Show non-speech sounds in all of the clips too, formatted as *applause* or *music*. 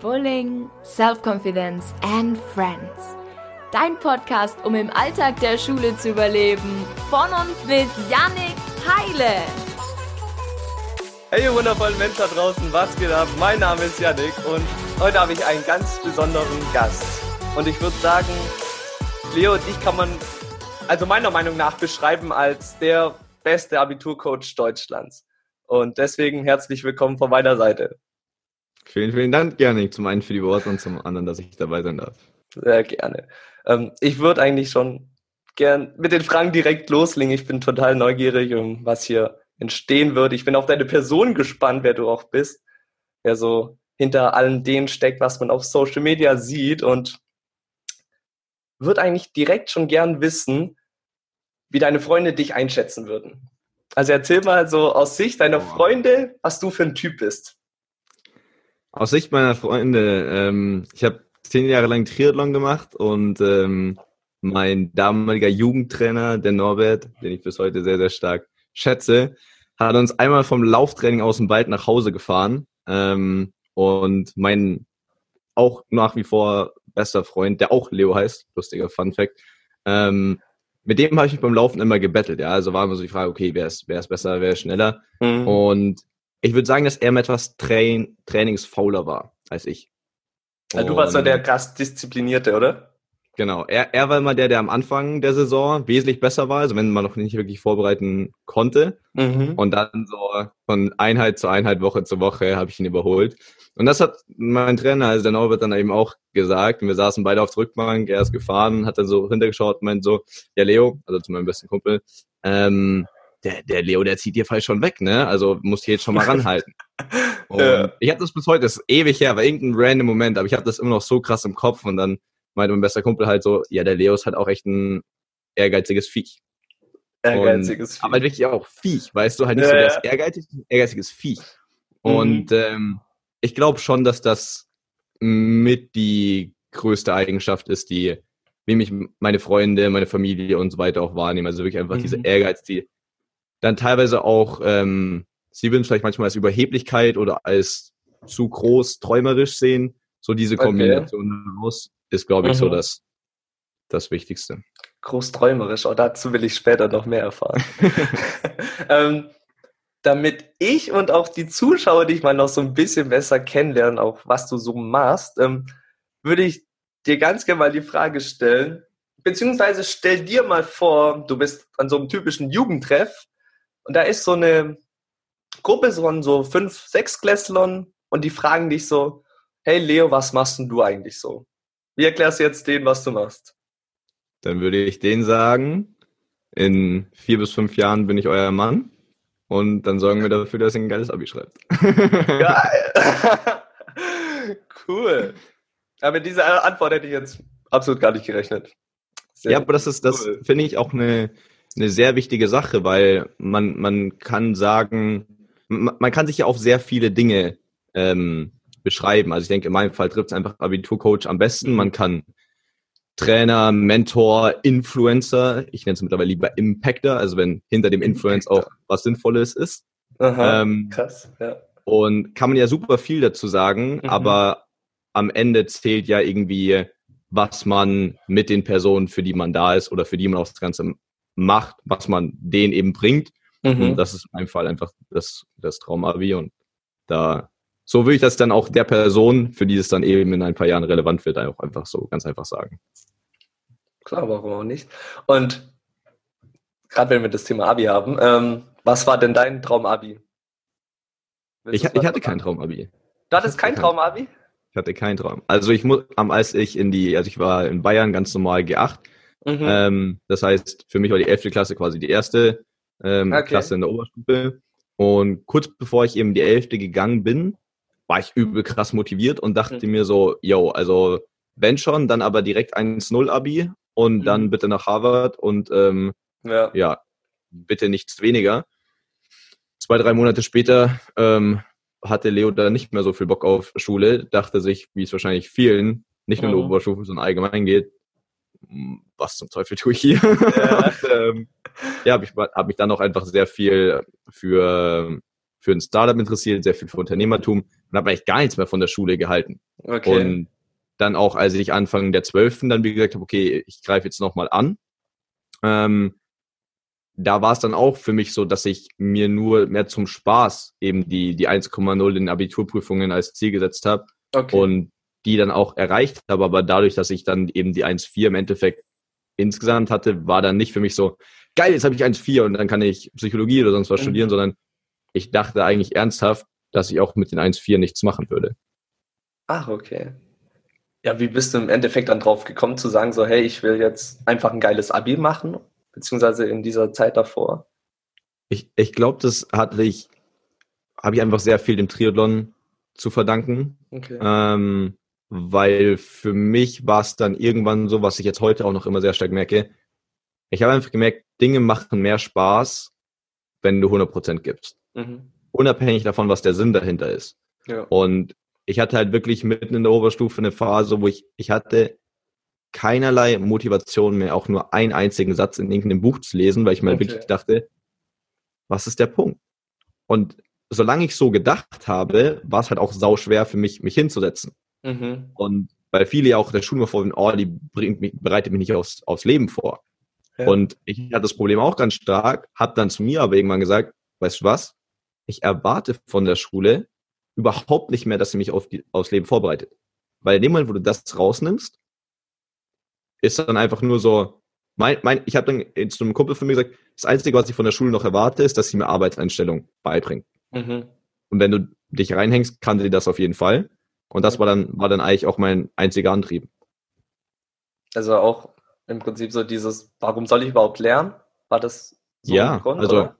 Bullying, Self-Confidence and Friends. Dein Podcast, um im Alltag der Schule zu überleben. Von und mit Yannick Heile. Hey ihr wundervollen Menschen da draußen, was geht ab? Mein Name ist Yannick und heute habe ich einen ganz besonderen Gast. Und ich würde sagen, Leo, dich kann man also meiner Meinung nach beschreiben als der beste Abiturcoach Deutschlands. Und deswegen herzlich willkommen von meiner Seite. Vielen, vielen Dank, Janik. Zum einen für die Worte und zum anderen, dass ich dabei sein darf. Sehr gerne. Ähm, ich würde eigentlich schon gern mit den Fragen direkt loslegen. Ich bin total neugierig, um was hier entstehen wird. Ich bin auf deine Person gespannt, wer du auch bist, wer so hinter allem dem steckt, was man auf Social Media sieht und würde eigentlich direkt schon gern wissen, wie deine Freunde dich einschätzen würden. Also erzähl mal so aus Sicht deiner Freunde, was du für ein Typ bist. Aus Sicht meiner Freunde, ähm, ich habe zehn Jahre lang Triathlon gemacht und ähm, mein damaliger Jugendtrainer, der Norbert, den ich bis heute sehr, sehr stark schätze, hat uns einmal vom Lauftraining aus dem Wald nach Hause gefahren. Ähm, und mein auch nach wie vor bester Freund, der auch Leo heißt, lustiger Fun Fact, ähm, mit dem habe ich mich beim Laufen immer gebettelt. Ja, also war immer so die Frage, okay, wer ist, wer ist besser, wer ist schneller? Mhm. Und ich würde sagen, dass er mit etwas Train trainingsfauler war als ich. Ja, du warst ja der krass disziplinierte, oder? Genau. Er, er war immer der, der am Anfang der Saison wesentlich besser war, also wenn man noch nicht wirklich vorbereiten konnte. Mhm. Und dann so von Einheit zu Einheit, Woche zu Woche habe ich ihn überholt. Und das hat mein Trainer, also der Norbert, dann eben auch gesagt. Und wir saßen beide auf der Rückbank, er ist gefahren, hat dann so hintergeschaut und meint so, ja Leo, also zu meinem besten Kumpel, ähm, der, der Leo, der zieht dir falsch schon weg, ne? Also musst du jetzt schon mal *laughs* ranhalten. Ja. ich habe das bis heute, das ist ewig her, war irgendein random Moment, aber ich habe das immer noch so krass im Kopf und dann meinte mein bester Kumpel halt so, ja, der Leo ist halt auch echt ein ehrgeiziges Viech. Ehrgeiziges und, Viech. Aber halt wirklich auch Viech, weißt du, halt nicht ja, so, der ist ehrgeizig, ehrgeiziges Viech. Mhm. Und ähm, ich glaube schon, dass das mit die größte Eigenschaft ist, die, wie mich meine Freunde, meine Familie und so weiter auch wahrnehmen. Also wirklich einfach mhm. diese Ehrgeiz, die dann teilweise auch, ähm, sie würden es vielleicht manchmal als Überheblichkeit oder als zu groß träumerisch sehen. So diese Kombination okay. daraus ist, glaube ich, mhm. so das, das Wichtigste. Großträumerisch, auch dazu will ich später noch mehr erfahren. *laughs* ähm, damit ich und auch die Zuschauer dich mal noch so ein bisschen besser kennenlernen, auch was du so machst, ähm, würde ich dir ganz gerne mal die Frage stellen, beziehungsweise stell dir mal vor, du bist an so einem typischen Jugendtreff und da ist so eine Gruppe von so fünf, sechs Klässlern und die fragen dich so, hey Leo, was machst denn du eigentlich so? Wie erklärst du jetzt denen, was du machst? Dann würde ich denen sagen, in vier bis fünf Jahren bin ich euer Mann und dann sorgen wir dafür, dass ihr ein geiles Abi schreibt. Geil. *laughs* *laughs* cool. Aber mit dieser Antwort hätte ich jetzt absolut gar nicht gerechnet. Sehr ja, aber das ist, das cool. finde ich auch eine, eine sehr wichtige Sache, weil man, man kann sagen, man, man kann sich ja auf sehr viele Dinge ähm, beschreiben. Also ich denke, in meinem Fall trifft es einfach Abiturcoach am besten. Man kann Trainer, Mentor, Influencer, ich nenne es mittlerweile lieber Impactor, also wenn hinter dem Influence auch was Sinnvolles ist. Aha, ähm, krass, ja. Und kann man ja super viel dazu sagen, mhm. aber am Ende zählt ja irgendwie, was man mit den Personen, für die man da ist oder für die man auch das Ganze macht, was man denen eben bringt. Mhm. Und das ist in meinem Fall einfach das, das Traumabi und da so würde ich das dann auch der Person, für die es dann eben in ein paar Jahren relevant wird, auch einfach so ganz einfach sagen. Klar, warum auch nicht? Und gerade wenn wir das Thema Abi haben, ähm, was war denn dein Traumabi? Ich, ich hatte kein Traumabi. Du hattest kein Traumabi? Ich hatte keinen Traum. Also ich muss, als ich in die, also ich war in Bayern ganz normal G8. Mhm. Ähm, das heißt, für mich war die 11. Klasse quasi die erste ähm, okay. Klasse in der Oberstufe. Und kurz bevor ich eben die 11. gegangen bin, war ich übel krass motiviert und dachte mhm. mir so, yo, also wenn schon, dann aber direkt 1-0 Abi und mhm. dann bitte nach Harvard und ähm, ja. ja. bitte nichts weniger. Zwei, drei Monate später ähm, hatte Leo da nicht mehr so viel Bock auf Schule, dachte sich, wie es wahrscheinlich vielen, nicht nur in der mhm. Oberstufe, sondern allgemein geht, was zum Teufel tue ich hier? Ja, *laughs* ähm, ja habe ich hab mich dann auch einfach sehr viel für für ein Startup interessiert, sehr viel für Unternehmertum und habe eigentlich gar nichts mehr von der Schule gehalten. Okay. Und dann auch, als ich Anfang der Zwölften dann wie gesagt habe, okay, ich greife jetzt nochmal an, ähm, da war es dann auch für mich so, dass ich mir nur mehr zum Spaß eben die, die 1,0 in Abiturprüfungen als Ziel gesetzt habe okay. und die dann auch erreicht habe. Aber dadurch, dass ich dann eben die 1,4 im Endeffekt insgesamt hatte, war dann nicht für mich so, geil, jetzt habe ich 1,4 und dann kann ich Psychologie oder sonst was mhm. studieren, sondern ich dachte eigentlich ernsthaft, dass ich auch mit den 1,4 nichts machen würde. Ach, okay. Ja, wie bist du im Endeffekt dann drauf gekommen zu sagen, so, hey, ich will jetzt einfach ein geiles Abi machen, beziehungsweise in dieser Zeit davor? Ich, ich glaube, das hatte ich, habe ich einfach sehr viel dem Triathlon zu verdanken. Okay. Ähm, weil für mich war es dann irgendwann so, was ich jetzt heute auch noch immer sehr stark merke. Ich habe einfach gemerkt, Dinge machen mehr Spaß, wenn du 100% gibst. Mhm. Unabhängig davon, was der Sinn dahinter ist. Ja. Und ich hatte halt wirklich mitten in der Oberstufe eine Phase, wo ich, ich hatte keinerlei Motivation mehr, auch nur einen einzigen Satz in irgendeinem Buch zu lesen, weil ich mir okay. wirklich dachte, was ist der Punkt? Und solange ich so gedacht habe, war es halt auch sau schwer für mich, mich hinzusetzen. Mhm. Und weil viele ja auch der Schule vorwenden, oh, die bringt mich, bereitet mich nicht aufs, aufs Leben vor. Ja. Und ich hatte das Problem auch ganz stark, habe dann zu mir aber irgendwann gesagt, weißt du was? Ich erwarte von der Schule, überhaupt nicht mehr, dass sie mich auf die, aufs Leben vorbereitet. Weil in dem Moment, wo du das rausnimmst, ist dann einfach nur so, mein, mein, ich habe dann zu einem Kumpel von mir gesagt, das Einzige, was ich von der Schule noch erwarte, ist, dass sie mir Arbeitseinstellung beibringt. Mhm. Und wenn du dich reinhängst, kann sie das auf jeden Fall. Und das war dann, war dann eigentlich auch mein einziger Antrieb. Also auch im Prinzip so dieses, warum soll ich überhaupt lernen? War das so ja, Grund, also oder?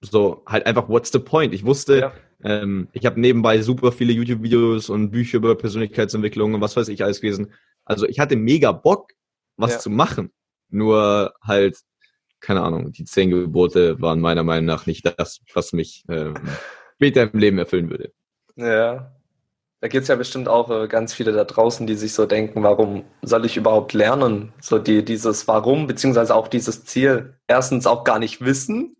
so halt einfach, what's the point? Ich wusste, ja. Ähm, ich habe nebenbei super viele YouTube-Videos und Bücher über Persönlichkeitsentwicklung und was weiß ich alles gelesen. Also ich hatte mega Bock, was ja. zu machen. Nur halt, keine Ahnung, die zehn Gebote waren meiner Meinung nach nicht das, was mich ähm, *laughs* später im Leben erfüllen würde. Ja. Da gibt es ja bestimmt auch äh, ganz viele da draußen, die sich so denken, warum soll ich überhaupt lernen? So die, dieses Warum, beziehungsweise auch dieses Ziel erstens auch gar nicht wissen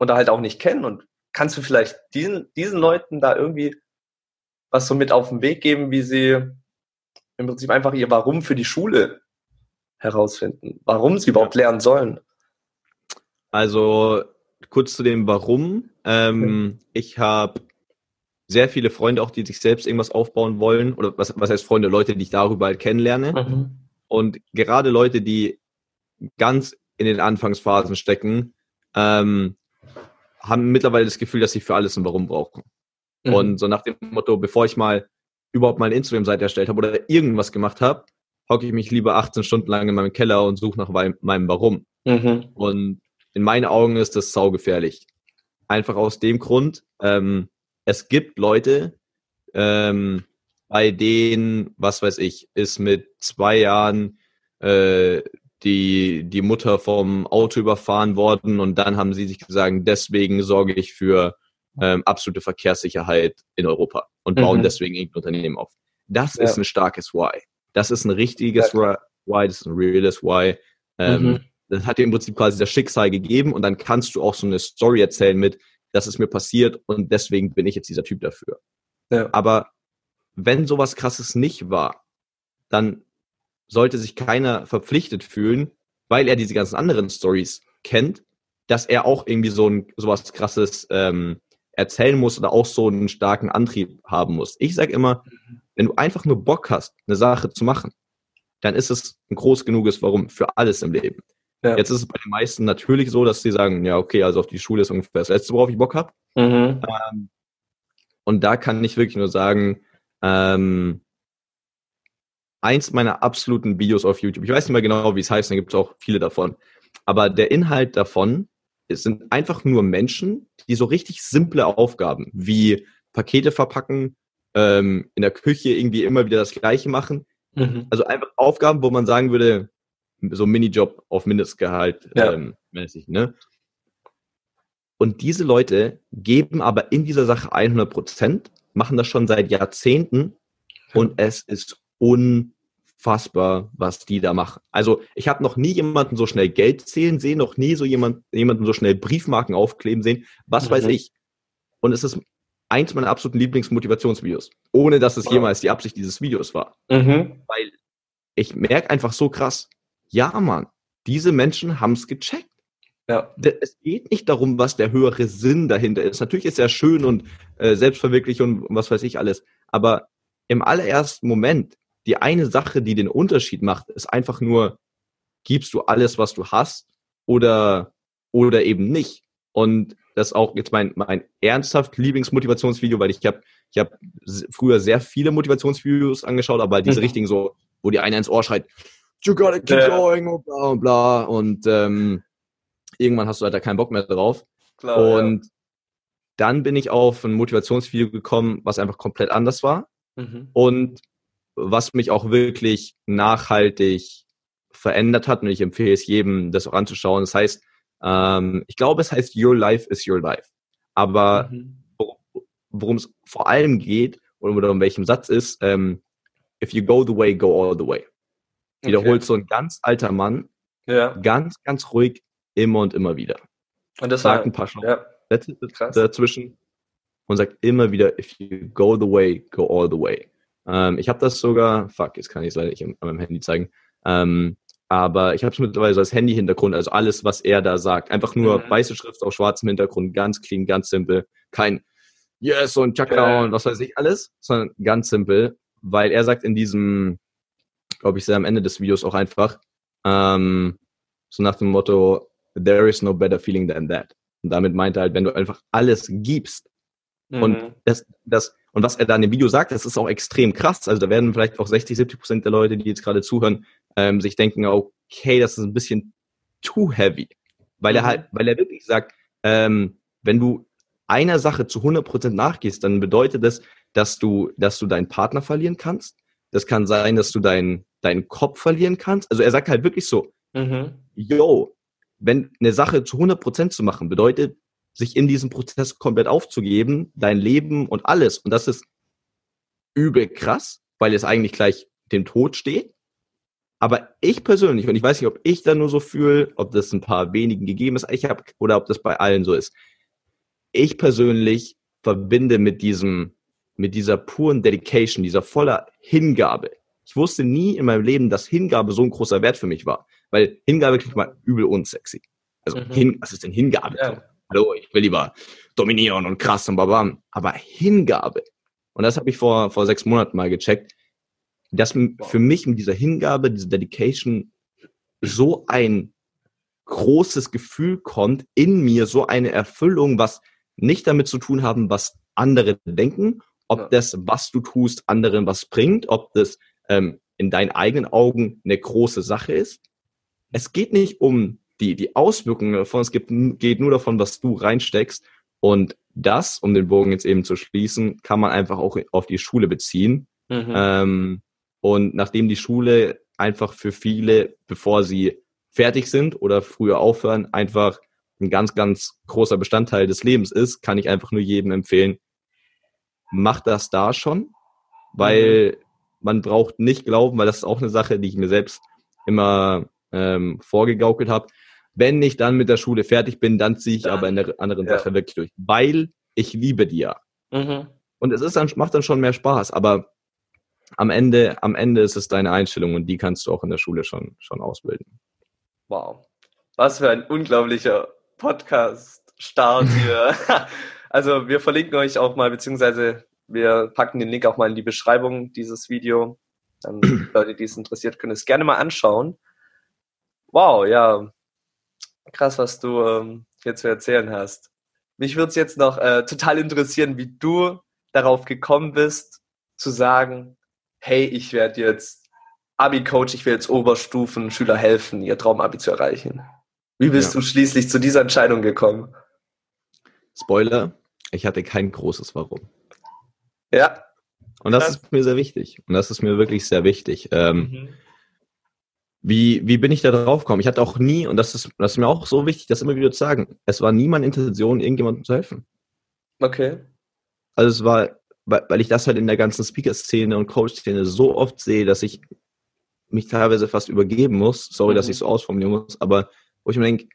oder halt auch nicht kennen und kannst du vielleicht diesen, diesen Leuten da irgendwie was so mit auf den Weg geben, wie sie im Prinzip einfach ihr Warum für die Schule herausfinden, warum sie überhaupt lernen sollen? Also kurz zu dem Warum. Ähm, mhm. Ich habe sehr viele Freunde auch, die sich selbst irgendwas aufbauen wollen. Oder was, was heißt Freunde? Leute, die ich darüber halt kennenlerne. Mhm. Und gerade Leute, die ganz in den Anfangsphasen stecken, ähm, haben mittlerweile das Gefühl, dass sie für alles ein Warum brauchen. Mhm. Und so nach dem Motto, bevor ich mal überhaupt mal eine Instagram-Seite erstellt habe oder irgendwas gemacht habe, hocke ich mich lieber 18 Stunden lang in meinem Keller und suche nach meinem Warum. Mhm. Und in meinen Augen ist das saugefährlich. Einfach aus dem Grund, ähm, es gibt Leute, ähm, bei denen, was weiß ich, ist mit zwei Jahren äh, die, die Mutter vom Auto überfahren worden und dann haben sie sich gesagt, deswegen sorge ich für ähm, absolute Verkehrssicherheit in Europa und bauen mhm. deswegen irgendein Unternehmen auf. Das ja. ist ein starkes Why. Das ist ein richtiges ja. Why, das ist ein reales Why. Ähm, mhm. Das hat dir im Prinzip quasi das Schicksal gegeben und dann kannst du auch so eine Story erzählen mit, das ist mir passiert und deswegen bin ich jetzt dieser Typ dafür. Ja. Aber wenn sowas krasses nicht war, dann sollte sich keiner verpflichtet fühlen, weil er diese ganzen anderen Stories kennt, dass er auch irgendwie so ein sowas krasses ähm, erzählen muss oder auch so einen starken Antrieb haben muss. Ich sage immer, wenn du einfach nur Bock hast, eine Sache zu machen, dann ist es ein groß genuges Warum für alles im Leben. Ja. Jetzt ist es bei den meisten natürlich so, dass sie sagen, ja, okay, also auf die Schule ist ungefähr das Letzte, worauf ich Bock habe. Mhm. Ähm, und da kann ich wirklich nur sagen, ähm, eins meiner absoluten Videos auf YouTube. Ich weiß nicht mehr genau, wie es heißt, da gibt es auch viele davon. Aber der Inhalt davon es sind einfach nur Menschen, die so richtig simple Aufgaben wie Pakete verpacken, ähm, in der Küche irgendwie immer wieder das Gleiche machen. Mhm. Also einfach Aufgaben, wo man sagen würde, so Minijob auf Mindestgehalt ja. ähm, mäßig, ne? Und diese Leute geben aber in dieser Sache 100 Prozent, machen das schon seit Jahrzehnten und es ist un unfassbar, was die da machen. Also ich habe noch nie jemanden so schnell Geld zählen sehen, noch nie so jemand, jemanden so schnell Briefmarken aufkleben sehen. Was mhm. weiß ich. und es ist eins meiner absoluten Lieblingsmotivationsvideos, ohne dass es jemals die Absicht dieses Videos war. Mhm. Weil ich merke einfach so krass, ja, Mann, diese Menschen haben es gecheckt. Ja. Es geht nicht darum, was der höhere Sinn dahinter ist. Natürlich ist er schön und äh, Selbstverwirklichung und was weiß ich alles. Aber im allerersten Moment, die eine Sache, die den Unterschied macht, ist einfach nur, gibst du alles, was du hast oder, oder eben nicht. Und das ist auch jetzt mein, mein ernsthaft Lieblingsmotivationsvideo, weil ich habe ich hab früher sehr viele Motivationsvideos angeschaut, aber diese mhm. richtigen so, wo die eine ins Ohr schreit, you gotta keep ja. going und bla und bla und ähm, irgendwann hast du halt da keinen Bock mehr drauf. Klar, und ja. dann bin ich auf ein Motivationsvideo gekommen, was einfach komplett anders war mhm. und was mich auch wirklich nachhaltig verändert hat und ich empfehle es jedem, das auch anzuschauen. Das heißt, ähm, ich glaube, es heißt Your Life is Your Life. Aber mhm. worum es vor allem geht oder um welchem Satz ist, ähm, if you go the way, go all the way. Wiederholt okay. so ein ganz alter Mann, ja. ganz, ganz ruhig, immer und immer wieder. Und das sagt war, ein paar ja. Sätze dazwischen und sagt immer wieder, if you go the way, go all the way. Ähm, ich habe das sogar, fuck, jetzt kann ich es leider nicht an meinem Handy zeigen. Ähm, aber ich habe es mittlerweile so als Handy-Hintergrund, also alles, was er da sagt. Einfach nur mhm. weiße Schrift auf schwarzem Hintergrund, ganz clean, ganz simpel. Kein Yes und Chakra und was weiß ich alles, sondern ganz simpel, weil er sagt in diesem, glaube ich, sehr am Ende des Videos auch einfach, ähm, so nach dem Motto, there is no better feeling than that. Und damit meint er halt, wenn du einfach alles gibst mhm. und das, das, und was er da in dem Video sagt, das ist auch extrem krass. Also da werden vielleicht auch 60, 70 Prozent der Leute, die jetzt gerade zuhören, ähm, sich denken, okay, das ist ein bisschen too heavy. Weil mhm. er halt, weil er wirklich sagt, ähm, wenn du einer Sache zu 100 Prozent nachgehst, dann bedeutet das, dass du, dass du deinen Partner verlieren kannst. Das kann sein, dass du deinen, deinen Kopf verlieren kannst. Also er sagt halt wirklich so, mhm. yo, wenn eine Sache zu 100 Prozent zu machen, bedeutet, sich in diesem Prozess komplett aufzugeben, dein Leben und alles. Und das ist übel krass, weil es eigentlich gleich dem Tod steht. Aber ich persönlich, und ich weiß nicht, ob ich da nur so fühle, ob das ein paar wenigen gegeben ist, ich habe, oder ob das bei allen so ist. Ich persönlich verbinde mit diesem, mit dieser puren Dedication, dieser voller Hingabe. Ich wusste nie in meinem Leben, dass Hingabe so ein großer Wert für mich war. Weil Hingabe klingt mal übel unsexy. Also, mhm. hin, was ist denn Hingabe? Ja hallo, ich will lieber dominieren und krass und babam. Aber Hingabe. Und das habe ich vor, vor sechs Monaten mal gecheckt, dass für mich mit dieser Hingabe, diese Dedication so ein großes Gefühl kommt in mir, so eine Erfüllung, was nicht damit zu tun haben, was andere denken, ob ja. das, was du tust, anderen was bringt, ob das ähm, in deinen eigenen Augen eine große Sache ist. Es geht nicht um die, die Auswirkungen davon, es gibt, geht nur davon, was du reinsteckst. Und das, um den Bogen jetzt eben zu schließen, kann man einfach auch auf die Schule beziehen. Mhm. Ähm, und nachdem die Schule einfach für viele, bevor sie fertig sind oder früher aufhören, einfach ein ganz, ganz großer Bestandteil des Lebens ist, kann ich einfach nur jedem empfehlen, mach das da schon, weil mhm. man braucht nicht glauben, weil das ist auch eine Sache, die ich mir selbst immer ähm, vorgegaukelt habe wenn ich dann mit der Schule fertig bin, dann ziehe ich dann, aber in der anderen ja. Sache wirklich durch, weil ich liebe die ja. Mhm. Und es ist dann, macht dann schon mehr Spaß, aber am Ende, am Ende ist es deine Einstellung und die kannst du auch in der Schule schon, schon ausbilden. Wow. Was für ein unglaublicher Podcast-Start hier. *laughs* also wir verlinken euch auch mal, beziehungsweise wir packen den Link auch mal in die Beschreibung dieses Video. Dann *clears throat* Leute, die es interessiert, können es gerne mal anschauen. Wow, ja, krass, was du ähm, hier zu erzählen hast. Mich würde es jetzt noch äh, total interessieren, wie du darauf gekommen bist, zu sagen, hey, ich werde jetzt Abi-Coach, ich will jetzt Oberstufen-Schüler helfen, ihr Traumabi zu erreichen. Wie bist ja. du schließlich zu dieser Entscheidung gekommen? Spoiler, ich hatte kein großes Warum. Ja. Und das ist mir sehr wichtig. Und das ist mir wirklich sehr wichtig. Ähm, mhm. Wie, wie bin ich da drauf gekommen? Ich hatte auch nie, und das ist, das ist mir auch so wichtig, das immer wieder zu sagen, es war nie meine Intention, irgendjemandem zu helfen. Okay. Also es war, weil ich das halt in der ganzen Speaker-Szene und Coach-Szene so oft sehe, dass ich mich teilweise fast übergeben muss. Sorry, mhm. dass ich so ausformulieren muss, aber wo ich mir denke,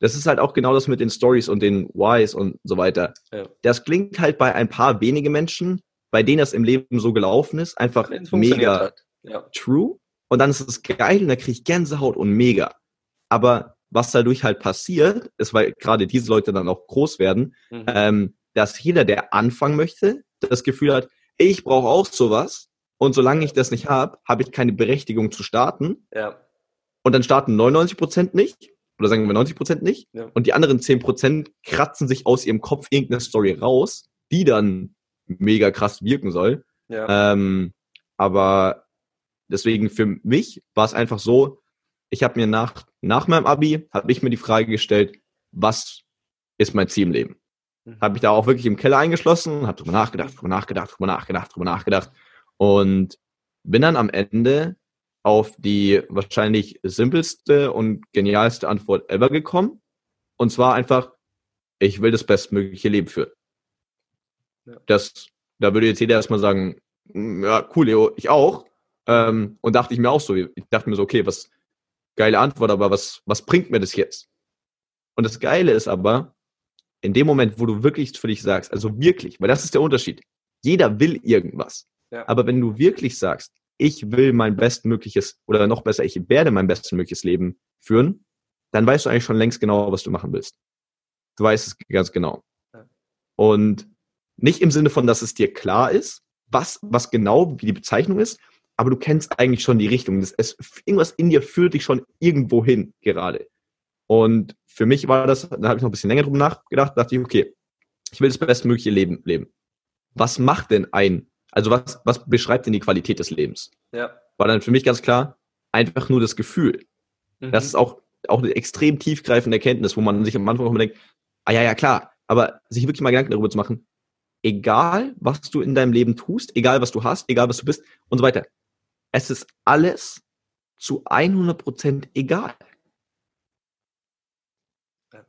das ist halt auch genau das mit den Stories und den Whys und so weiter. Ja. Das klingt halt bei ein paar wenige Menschen, bei denen das im Leben so gelaufen ist, einfach mega ja. true. Und dann ist es geil und da kriege ich Gänsehaut und mega. Aber was dadurch halt passiert, ist, weil gerade diese Leute dann auch groß werden, mhm. ähm, dass jeder, der anfangen möchte, das Gefühl hat, ich brauche auch sowas. Und solange ich das nicht habe, habe ich keine Berechtigung zu starten. Ja. Und dann starten 99 Prozent nicht. Oder sagen wir 90 Prozent nicht. Ja. Und die anderen 10 Prozent kratzen sich aus ihrem Kopf irgendeine Story raus, die dann mega krass wirken soll. Ja. Ähm, aber deswegen für mich war es einfach so, ich habe mir nach, nach meinem Abi, habe ich mir die Frage gestellt, was ist mein Ziel im Leben? Mhm. Habe ich da auch wirklich im Keller eingeschlossen, habe drüber nachgedacht, drüber nachgedacht, drüber nachgedacht, drüber nachgedacht und bin dann am Ende auf die wahrscheinlich simpelste und genialste Antwort ever gekommen. Und zwar einfach, ich will das bestmögliche Leben führen. Ja. Das, da würde jetzt jeder erstmal sagen, hm, ja, cool, Leo, ich auch. Ähm, und dachte ich mir auch so, ich dachte mir so, okay, was, geile Antwort, aber was, was bringt mir das jetzt? Und das Geile ist aber, in dem Moment, wo du wirklich für dich sagst, also wirklich, weil das ist der Unterschied. Jeder will irgendwas. Ja. Aber wenn du wirklich sagst, ich will mein bestmögliches oder noch besser, ich werde mein bestmögliches Leben führen, dann weißt du eigentlich schon längst genau, was du machen willst. Du weißt es ganz genau. Und nicht im Sinne von, dass es dir klar ist, was, was genau, wie die Bezeichnung ist, aber du kennst eigentlich schon die Richtung. Das, es, irgendwas in dir führt dich schon irgendwo hin gerade. Und für mich war das, da habe ich noch ein bisschen länger drüber nachgedacht, dachte ich, okay, ich will das bestmögliche Leben leben. Was macht denn ein, also was, was beschreibt denn die Qualität des Lebens? Ja. War dann für mich ganz klar, einfach nur das Gefühl. Mhm. Das ist auch, auch eine extrem tiefgreifende Erkenntnis, wo man sich am Anfang auch immer denkt, ah ja, ja, klar, aber sich wirklich mal Gedanken darüber zu machen, egal was du in deinem Leben tust, egal was du hast, egal was du bist und so weiter, es ist alles zu 100% egal.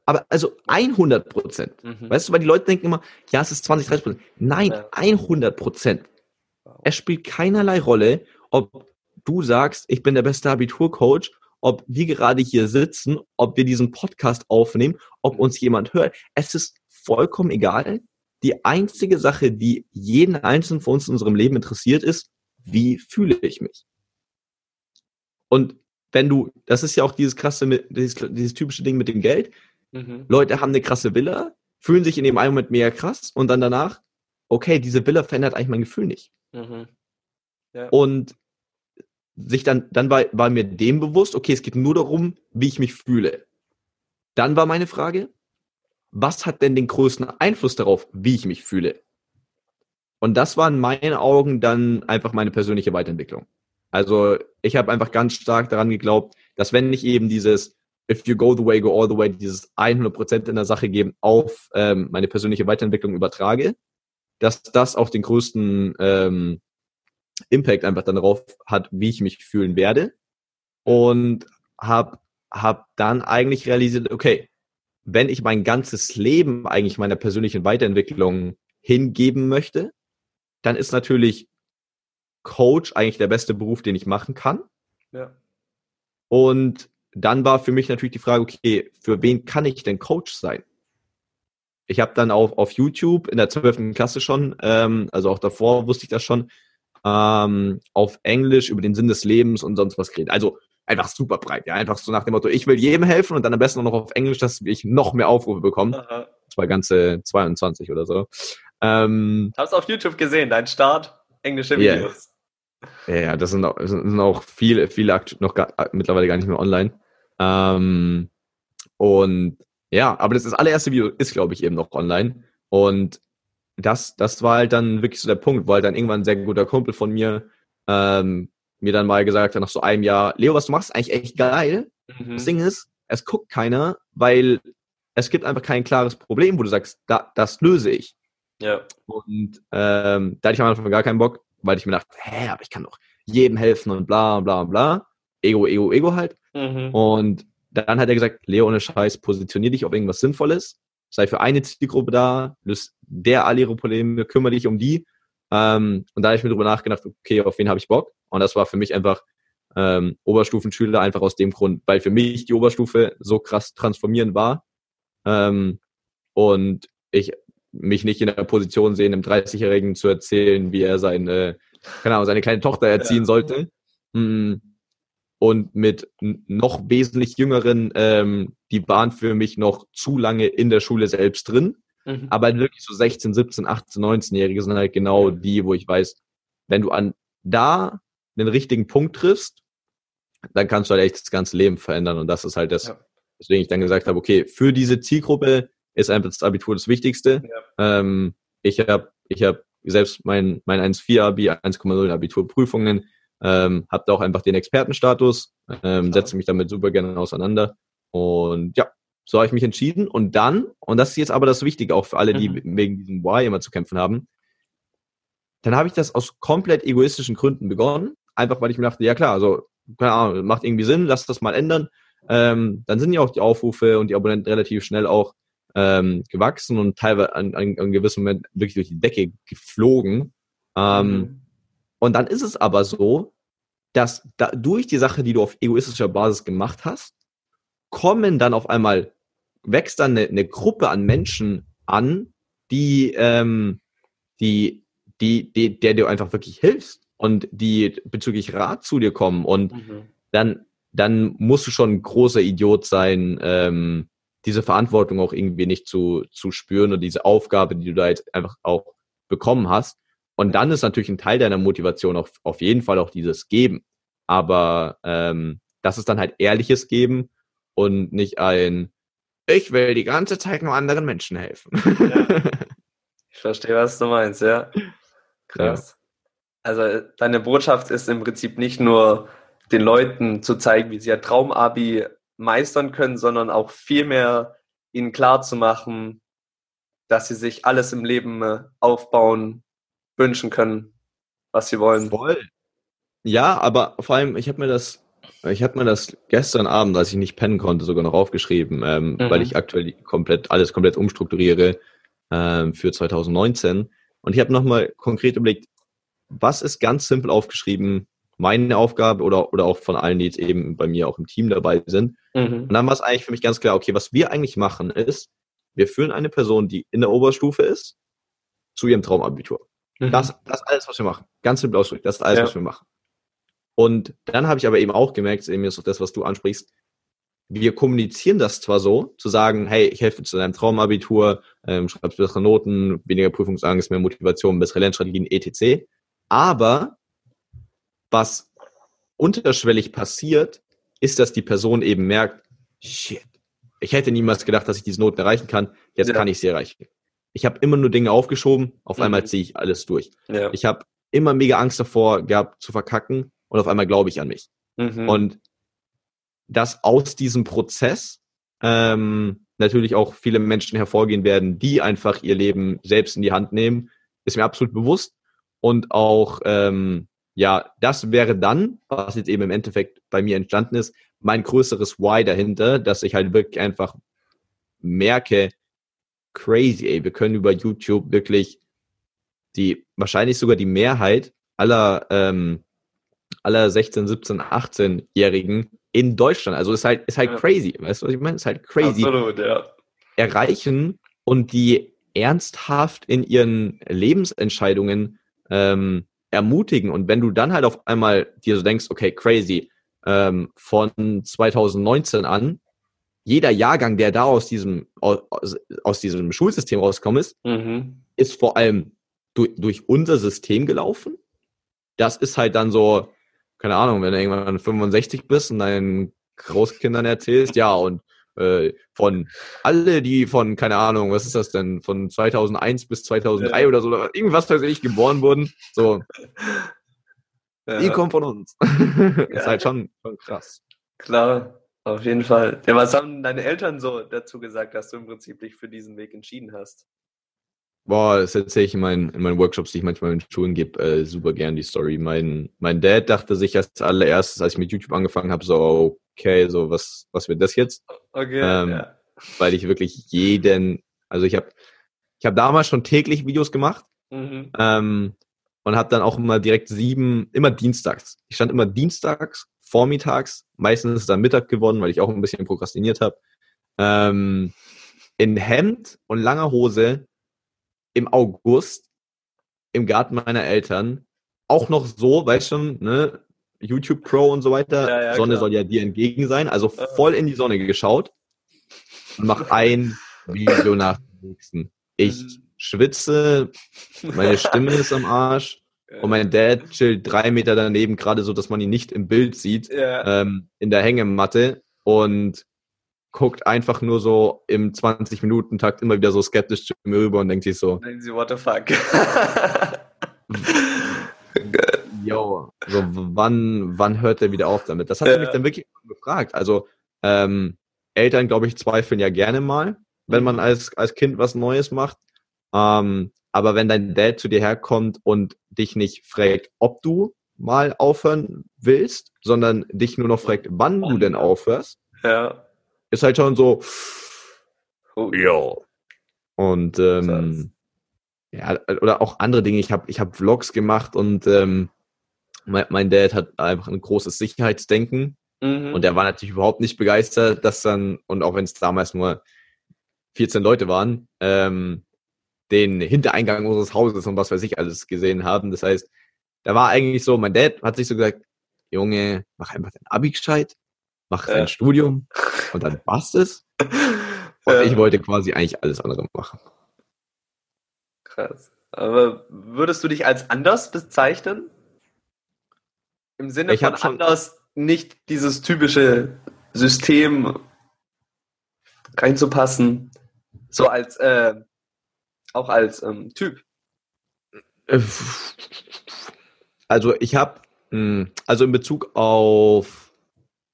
Aber also 100% Mhm. Weißt du, weil die Leute denken immer, ja, es ist 20, 30% Nein, ja. 100 Wow. Es spielt keinerlei Rolle, ob du sagst, ich bin der beste Abiturcoach, ob wir gerade hier sitzen, ob wir diesen Podcast aufnehmen, ob mhm. uns jemand hört. Es ist vollkommen egal. Die einzige Sache, die jeden einzelnen von uns in unserem Leben interessiert, ist, wie fühle ich mich? Und wenn du, das ist ja auch dieses krasse, dieses, dieses typische Ding mit dem Geld. Mhm. Leute haben eine krasse Villa, fühlen sich in dem einen Moment mega krass und dann danach, okay, diese Villa verändert eigentlich mein Gefühl nicht. Mhm. Ja. Und sich dann, dann war, war mir dem bewusst, okay, es geht nur darum, wie ich mich fühle. Dann war meine Frage, was hat denn den größten Einfluss darauf, wie ich mich fühle? Und das war in meinen Augen dann einfach meine persönliche Weiterentwicklung. Also ich habe einfach ganz stark daran geglaubt, dass wenn ich eben dieses If you go the way, go all the way, dieses 100% in der Sache geben auf ähm, meine persönliche Weiterentwicklung übertrage, dass das auch den größten ähm, Impact einfach dann darauf hat, wie ich mich fühlen werde. Und habe hab dann eigentlich realisiert, okay, wenn ich mein ganzes Leben eigentlich meiner persönlichen Weiterentwicklung hingeben möchte, dann ist natürlich Coach eigentlich der beste Beruf, den ich machen kann. Ja. Und dann war für mich natürlich die Frage, okay, für wen kann ich denn Coach sein? Ich habe dann auf, auf YouTube in der 12. Klasse schon, ähm, also auch davor wusste ich das schon, ähm, auf Englisch über den Sinn des Lebens und sonst was geredet. Also einfach super breit, ja, einfach so nach dem Motto, ich will jedem helfen und dann am besten noch auf Englisch, dass ich noch mehr Aufrufe bekomme. Aha. Das war ganze 22 oder so. Ähm, Hab's auf YouTube gesehen, dein Start, englische Videos. Yeah. Ja, das sind auch, das sind auch viele, viele noch gar, mittlerweile gar nicht mehr online. Ähm, und ja, aber das, das allererste Video ist, glaube ich, eben noch online. Und das, das war halt dann wirklich so der Punkt, wo halt dann irgendwann ein sehr guter Kumpel von mir ähm, mir dann mal gesagt hat, nach so einem Jahr, Leo, was du machst, ist eigentlich echt geil. Mhm. Das Ding ist, es guckt keiner, weil es gibt einfach kein klares Problem, wo du sagst, da, das löse ich. Ja. Und ähm, da hatte ich am Anfang gar keinen Bock, weil ich mir dachte, hä, aber ich kann doch jedem helfen und bla bla bla. Ego, Ego, Ego halt. Mhm. Und dann hat er gesagt, Leo, ohne Scheiß, positionier dich auf irgendwas Sinnvolles, sei für eine Zielgruppe da, löst der all ihre Probleme, kümmere dich um die. Ähm, und da habe ich mir drüber nachgedacht, okay, auf wen habe ich Bock? Und das war für mich einfach ähm, Oberstufenschüler, einfach aus dem Grund, weil für mich die Oberstufe so krass transformierend war. Ähm, und ich mich nicht in der Position sehen, einem 30-Jährigen zu erzählen, wie er seine, keine Ahnung, seine kleine Tochter erziehen ja. sollte. Mm. Und mit noch wesentlich jüngeren, ähm, die waren für mich noch zu lange in der Schule selbst drin. Mhm. Aber wirklich so 16, 17, 18, 19-Jährige sind halt genau die, wo ich weiß, wenn du an da den richtigen Punkt triffst, dann kannst du halt echt das ganze Leben verändern. Und das ist halt das, ja. weswegen ich dann gesagt habe, okay, für diese Zielgruppe ist einfach das Abitur das Wichtigste. Ja. Ähm, ich habe ich hab selbst mein, mein 1,4 Abi, 1,0 Abiturprüfungen, ähm, habe da auch einfach den Expertenstatus, ähm, setze mich damit super gerne auseinander. Und ja, so habe ich mich entschieden. Und dann, und das ist jetzt aber das Wichtige auch für alle, die mhm. wegen diesem Why immer zu kämpfen haben, dann habe ich das aus komplett egoistischen Gründen begonnen. Einfach weil ich mir dachte, ja klar, also, keine Ahnung, macht irgendwie Sinn, lass das mal ändern. Ähm, dann sind ja auch die Aufrufe und die Abonnenten relativ schnell auch ähm, gewachsen und teilweise an, an, an gewissem Moment wirklich durch die Decke geflogen. Ähm, mhm. Und dann ist es aber so, dass da, durch die Sache, die du auf egoistischer Basis gemacht hast, kommen dann auf einmal, wächst dann eine, eine Gruppe an Menschen an, die, ähm, die, die, die, der du einfach wirklich hilfst und die bezüglich Rat zu dir kommen und mhm. dann, dann musst du schon ein großer Idiot sein, ähm, diese Verantwortung auch irgendwie nicht zu, zu spüren und diese Aufgabe, die du da jetzt einfach auch bekommen hast. Und dann ist natürlich ein Teil deiner Motivation auf, auf jeden Fall auch dieses Geben. Aber ähm, das ist dann halt ehrliches Geben und nicht ein, ich will die ganze Zeit nur anderen Menschen helfen. Ja. *laughs* Ich verstehe, was du meinst, ja. Krass. Ja. Also deine Botschaft ist im Prinzip nicht nur den Leuten zu zeigen, wie sie ihr Traumabi meistern können, sondern auch viel mehr ihnen klar zu machen, dass sie sich alles im Leben äh, aufbauen, wünschen können, was sie wollen. Voll. Ja, aber vor allem, ich habe mir das, ich habe mir das gestern Abend, als ich nicht pennen konnte, sogar noch aufgeschrieben, ähm, mhm. weil ich aktuell komplett alles komplett umstrukturiere ähm, für 2019. Und ich habe nochmal konkret überlegt, was ist ganz simpel aufgeschrieben, meine Aufgabe oder, oder auch von allen, die jetzt eben bei mir auch im Team dabei sind. Mhm. Und dann war es eigentlich für mich ganz klar, okay, was wir eigentlich machen ist, wir führen eine Person, die in der Oberstufe ist, zu ihrem Traumabitur. Mhm. Das, das ist alles, was wir machen. Ganz simpel ausgedrückt, das ist alles, ja. was wir machen. Und dann habe ich aber eben auch gemerkt, eben ist auch das, was du ansprichst, wir kommunizieren das zwar so, zu sagen, hey, ich helfe zu deinem Traumabitur, ähm, schreibst bessere Noten, weniger Prüfungsangst, mehr Motivation, bessere Lernstrategien, etc. Aber was unterschwellig passiert, ist, dass die Person eben merkt, shit, ich hätte niemals gedacht, dass ich diese Noten erreichen kann, jetzt ja. kann ich sie erreichen. Ich habe immer nur Dinge aufgeschoben, auf mhm. einmal ziehe ich alles durch. Ja. Ich habe immer mega Angst davor gehabt zu verkacken und auf einmal glaube ich an mich. Mhm. Und dass aus diesem Prozess ähm, natürlich auch viele Menschen hervorgehen werden, die einfach ihr Leben selbst in die Hand nehmen, ist mir absolut bewusst. Und auch, ähm, ja, das wäre dann, was jetzt eben im Endeffekt bei mir entstanden ist, mein größeres Why dahinter, dass ich halt wirklich einfach merke, crazy, ey, wir können über YouTube wirklich die, wahrscheinlich sogar die Mehrheit aller, ähm, aller 16, 17, 18-Jährigen in Deutschland. Also ist halt, ist halt ja. crazy. Weißt du, was ich meine? Ist halt crazy. Absolut, ja. Erreichen und die ernsthaft in ihren Lebensentscheidungen ähm, ermutigen. Und wenn du dann halt auf einmal dir so denkst, okay, crazy, ähm, von 2019 an, jeder Jahrgang, der da aus diesem, aus, aus diesem Schulsystem rausgekommen ist, mhm. ist vor allem durch, durch unser System gelaufen. Das ist halt dann so, keine Ahnung, wenn du irgendwann 65 bist und deinen Großkindern erzählst, ja, und äh, von alle, die von, keine Ahnung, was ist das denn, von 2001 bis 2003 ja. oder so, irgendwas weiß ich, geboren wurden, so, ja. die kommen von uns. *laughs* Ja. ist halt schon, schon krass. Klar, auf jeden Fall. Ja, was haben deine Eltern so dazu gesagt, dass du im Prinzip dich für diesen Weg entschieden hast? Boah, das erzähle ich in meinen, in meinen Workshops, die ich manchmal in Schulen gebe, äh, super gern die Story. Mein, mein Dad dachte sich als allererstes, als ich mit YouTube angefangen habe, so, okay, so, was, was wird das jetzt? Okay, ähm, ja. Weil ich wirklich jeden, also ich habe ich hab damals schon täglich Videos gemacht mhm. ähm, und habe dann auch immer direkt sieben, immer dienstags. Ich stand immer dienstags vormittags, meistens ist es dann Mittag geworden, weil ich auch ein bisschen prokrastiniert habe, ähm, in Hemd und langer Hose im August im Garten meiner Eltern. Auch noch so, weißt schon, ne, YouTube Pro und so weiter. Ja, ja, Sonne klar. soll ja dir entgegen sein. Also voll in die Sonne geschaut und mach ein *laughs* Video nach dem nächsten. Ich mhm. schwitze, meine Stimme ist am Arsch. Und mein Dad chillt drei Meter daneben, gerade so, dass man ihn nicht im Bild sieht, ja. ähm, in der Hängematte und guckt einfach nur so im 20-Minuten-Takt immer wieder so skeptisch zu mir rüber und denkt sich so. Denken Sie, what the fuck? *laughs* Yo, so wann, wann hört er wieder auf damit? Das hat ja. er mich dann wirklich gefragt. Also, ähm, Eltern, glaube ich, zweifeln ja gerne mal, wenn man als, als Kind was Neues macht. Ähm, aber wenn dein Dad zu dir herkommt und dich nicht fragt, ob du mal aufhören willst, sondern dich nur noch fragt, wann du denn aufhörst, ja. ist halt schon so, oh, ja. Und ähm, ja, oder auch andere Dinge. Ich habe ich hab Vlogs gemacht und ähm, mein, mein Dad hat einfach ein großes Sicherheitsdenken. Mhm. Und er war natürlich überhaupt nicht begeistert, dass dann, und auch wenn es damals nur 14 Leute waren, ähm, den Hintereingang unseres Hauses und was weiß ich alles gesehen haben. Das heißt, da war eigentlich so, mein Dad hat sich so gesagt, Junge, mach einfach dein Abi gescheit, mach dein Studium und dann passt es. *laughs* Und ja. ich wollte quasi eigentlich alles andere machen. Krass. Aber würdest du dich als anders bezeichnen? Im Sinne ich von anders nicht dieses typische System reinzupassen, so als äh, auch als ähm, Typ? Also ich habe, hm, also in Bezug auf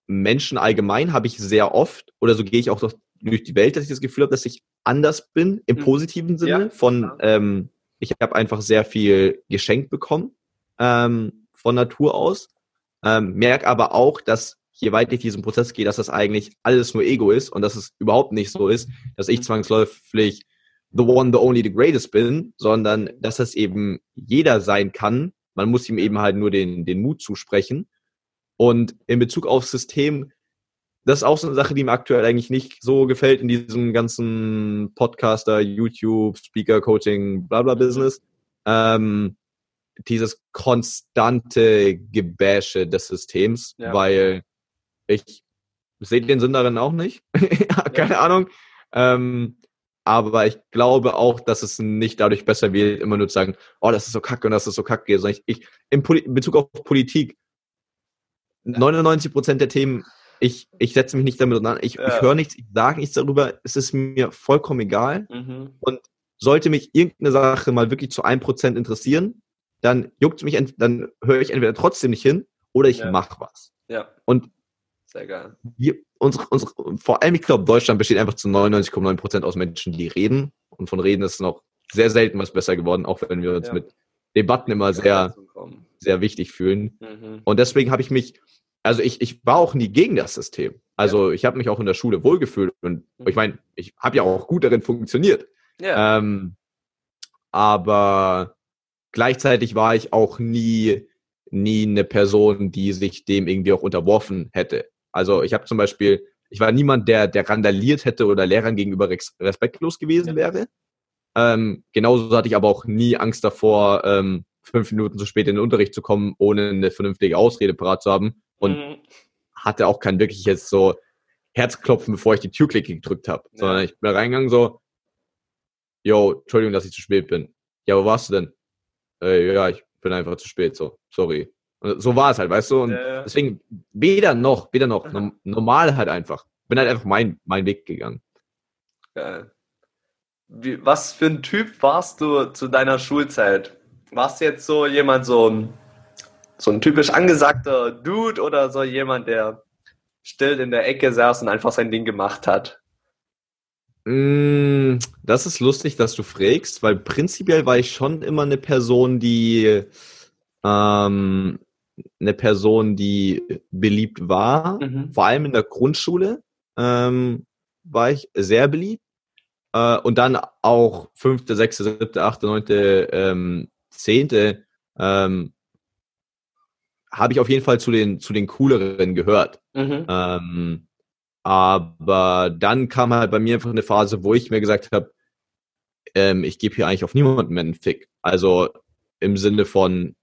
Menschen allgemein habe ich sehr oft, oder so gehe ich auch durch die Welt, dass ich das Gefühl habe, dass ich anders bin, im hm. positiven Sinne. Ja, von, ähm, ich habe einfach sehr viel geschenkt bekommen ähm, von Natur aus. Ähm, merke aber auch, dass je weiter ich diesen Prozess gehe, dass das eigentlich alles nur Ego ist und dass es überhaupt nicht so ist, dass ich hm. zwangsläufig the one, the only, the greatest bin, sondern dass es eben jeder sein kann. Man muss ihm eben halt nur den, den Mut zusprechen. Und in Bezug aufs System, das ist auch so eine Sache, die mir aktuell eigentlich nicht so gefällt in diesem ganzen Podcaster, YouTube, Speaker, Coaching, bla bla Business. Ähm, dieses konstante Gebäsche des Systems, ja. weil ich sehe den Sinn darin auch nicht. *laughs* Keine ja. Ahnung. Ähm, aber ich glaube auch, dass es nicht dadurch besser wird, immer nur zu sagen, oh, das ist so kacke und das ist so kacke. Sondern ich, ich in, in Bezug auf Politik, 99 Prozent der Themen, ich, ich setze mich nicht damit auseinander, ich, ja. ich höre nichts, ich sage nichts darüber, es ist mir vollkommen egal. Mhm. Und sollte mich irgendeine Sache mal wirklich zu einem Prozent interessieren, dann juckt mich, dann höre ich entweder trotzdem nicht hin oder ich ja. mache was. Ja. Und sehr geil. Wir, unsere, unsere, vor allem, ich glaube, Deutschland besteht einfach zu 99,9 Prozent aus Menschen, die reden. Und von Reden ist noch sehr selten was besser geworden, auch wenn wir uns ja. mit Debatten immer sehr, sehr wichtig fühlen. Mhm. Und deswegen habe ich mich, also ich, ich war auch nie gegen das System. Also ja. ich habe mich auch in der Schule wohlgefühlt und mhm. ich meine, ich habe ja auch gut darin funktioniert. Ja. Ähm, aber gleichzeitig war ich auch nie, nie eine Person, die sich dem irgendwie auch unterworfen hätte. Also ich habe zum Beispiel, ich war niemand, der, der randaliert hätte oder Lehrern gegenüber respektlos gewesen wäre. Ähm, genauso hatte ich aber auch nie Angst davor, ähm, fünf Minuten zu spät in den Unterricht zu kommen, ohne eine vernünftige Ausrede parat zu haben. Und mhm. hatte auch kein wirkliches so Herzklopfen, bevor ich die Türklicke gedrückt habe. Ja. Sondern ich bin reingegangen so, yo, Entschuldigung, dass ich zu spät bin. Ja, wo warst du denn? Äh, ja, ich bin einfach zu spät, so, sorry. So war es halt, weißt du? Und ja. deswegen weder noch, weder noch. Normal halt einfach. Bin halt einfach mein, mein Weg gegangen. Geil. Wie, was für ein Typ warst du zu deiner Schulzeit? Warst du jetzt so jemand, so ein, so ein typisch angesagter Dude oder so jemand, der still in der Ecke saß und einfach sein Ding gemacht hat? Mm, das ist lustig, dass du fragst, weil prinzipiell war ich schon immer eine Person, die ähm, eine Person, die beliebt war. Mhm. Vor allem in der Grundschule ähm, war ich sehr beliebt. Äh, und dann auch fünfte, sechste, siebte, achte, neunte, ähm, zehnte ähm, habe ich auf jeden Fall zu den, zu den cooleren gehört. Mhm. Ähm, aber dann kam halt bei mir einfach eine Phase, wo ich mir gesagt habe, ähm, ich gebe hier eigentlich auf niemanden mehr einen Fick. Also im Sinne von,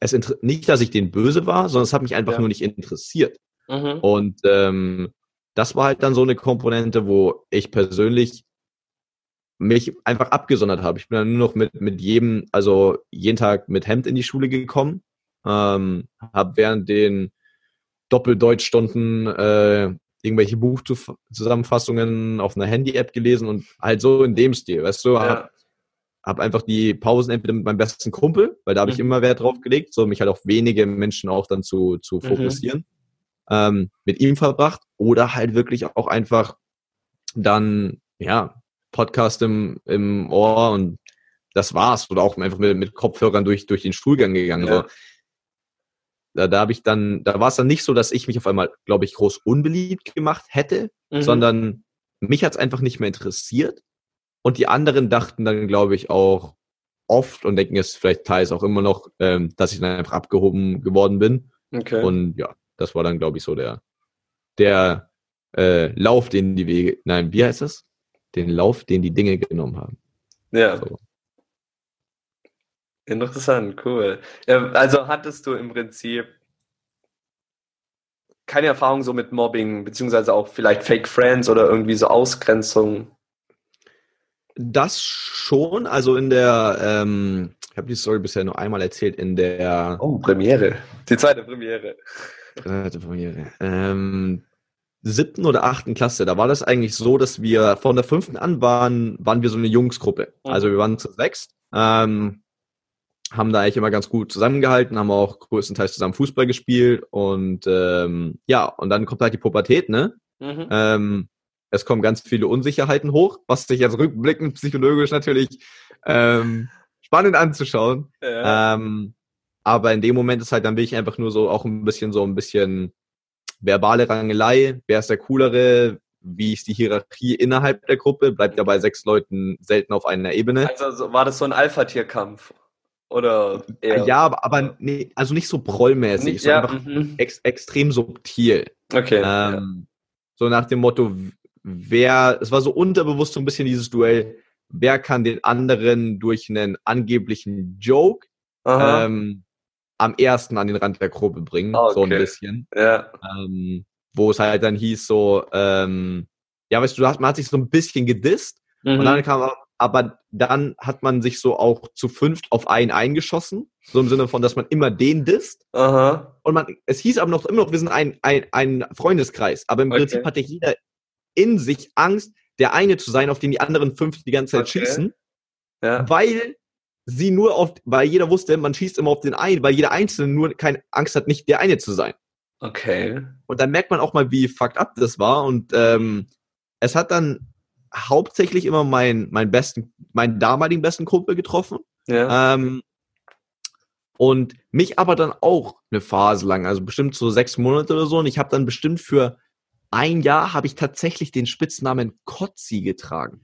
es, es nicht, dass ich den böse war, sondern es hat mich einfach ja. nur nicht interessiert. Mhm. Und ähm, das war halt dann so eine Komponente, wo ich persönlich mich einfach abgesondert habe. Ich bin dann nur noch mit, mit jedem, also jeden Tag mit Hemd in die Schule gekommen, ähm, habe während den Doppeldeutschstunden äh, irgendwelche Buchzusammenfassungen auf einer Handy-App gelesen und halt so in dem Stil, weißt du, ja. hab, hab einfach die Pausen entweder mit meinem besten Kumpel, weil da habe ich mhm. immer Wert drauf gelegt, so mich halt auf wenige Menschen auch dann zu, zu mhm. fokussieren, mhm. ähm, mit ihm verbracht oder halt wirklich auch einfach dann, ja, Podcast im, im Ohr und das war's. Oder auch einfach mit, mit Kopfhörern durch, durch den Stuhlgang gegangen. Ja. So. Da, da habe ich dann, da war es dann nicht so, dass ich mich auf einmal, glaube ich, groß unbeliebt gemacht hätte, mhm. sondern mich hat's einfach nicht mehr interessiert. Und die anderen dachten dann, glaube ich, auch oft und denken es vielleicht teils auch immer noch, ähm, dass ich dann einfach abgehoben geworden bin. Okay. Und ja, das war dann, glaube ich, so der, der äh, Lauf, den die Wege, nein, wie heißt das? Den Lauf, den die Dinge genommen haben. Ja. So. Interessant, cool. Also hattest du im Prinzip keine Erfahrung so mit Mobbing, beziehungsweise auch vielleicht Fake Friends oder irgendwie so Ausgrenzung? Das schon, also in der, ähm, ich habe die Story bisher nur einmal erzählt, in der... Oh, Premiere. Die zweite Premiere. Zweite Premiere. Ähm, siebten oder achten Klasse, da war das eigentlich so, dass wir von der fünften an waren, waren wir so eine Jungsgruppe. Mhm. Also wir waren zu sechs. Ähm, haben da eigentlich immer ganz gut zusammengehalten, haben auch größtenteils zusammen Fußball gespielt und ähm, ja, und dann kommt halt die Pubertät, ne? Mhm. Ähm, es kommen ganz viele Unsicherheiten hoch, was sich jetzt rückblickend psychologisch natürlich ähm, spannend anzuschauen. Ja. Ähm, aber in dem Moment ist halt dann bin ich einfach nur so auch ein bisschen so ein bisschen verbale Rangelei, wer ist der coolere, wie ist die Hierarchie innerhalb der Gruppe, bleibt ja bei sechs Leuten selten auf einer Ebene. Also war das so ein Alpha-Tierkampf? Oder eher? Ja, aber, aber nee, also nicht so prollmäßig, nicht, sondern ja, einfach mhm. ex, extrem subtil. Okay. Ähm, ja. So nach dem Motto, wer, es war so unterbewusst so ein bisschen dieses Duell, wer kann den anderen durch einen angeblichen Joke ähm, am ersten an den Rand der Gruppe bringen, okay. so ein bisschen. Ja. Ähm, wo es halt dann hieß so, ähm, ja, weißt du, man hat sich so ein bisschen gedisst mhm. und dann kam aber dann hat man sich so auch zu fünft auf einen eingeschossen. So im Sinne von, dass man immer den disst. Aha. Und man, es hieß aber noch immer noch, wir sind ein, ein, ein Freundeskreis. Aber im okay. Prinzip hatte jeder in sich Angst, der eine zu sein, auf den die anderen fünf die ganze Zeit okay. schießen. Ja. Weil sie nur auf, weil jeder wusste, man schießt immer auf den einen, weil jeder Einzelne nur keine Angst hat, nicht der eine zu sein. Okay. Und dann merkt man auch mal, wie fucked up das war. Und ähm, es hat dann hauptsächlich immer meinen, meinen besten, meinen damaligen besten Kumpel getroffen. Ja. Ähm, und mich aber dann auch eine Phase lang, also bestimmt so sechs Monate oder so. Und ich habe dann bestimmt für ein Jahr habe ich tatsächlich den Spitznamen Kotzi getragen.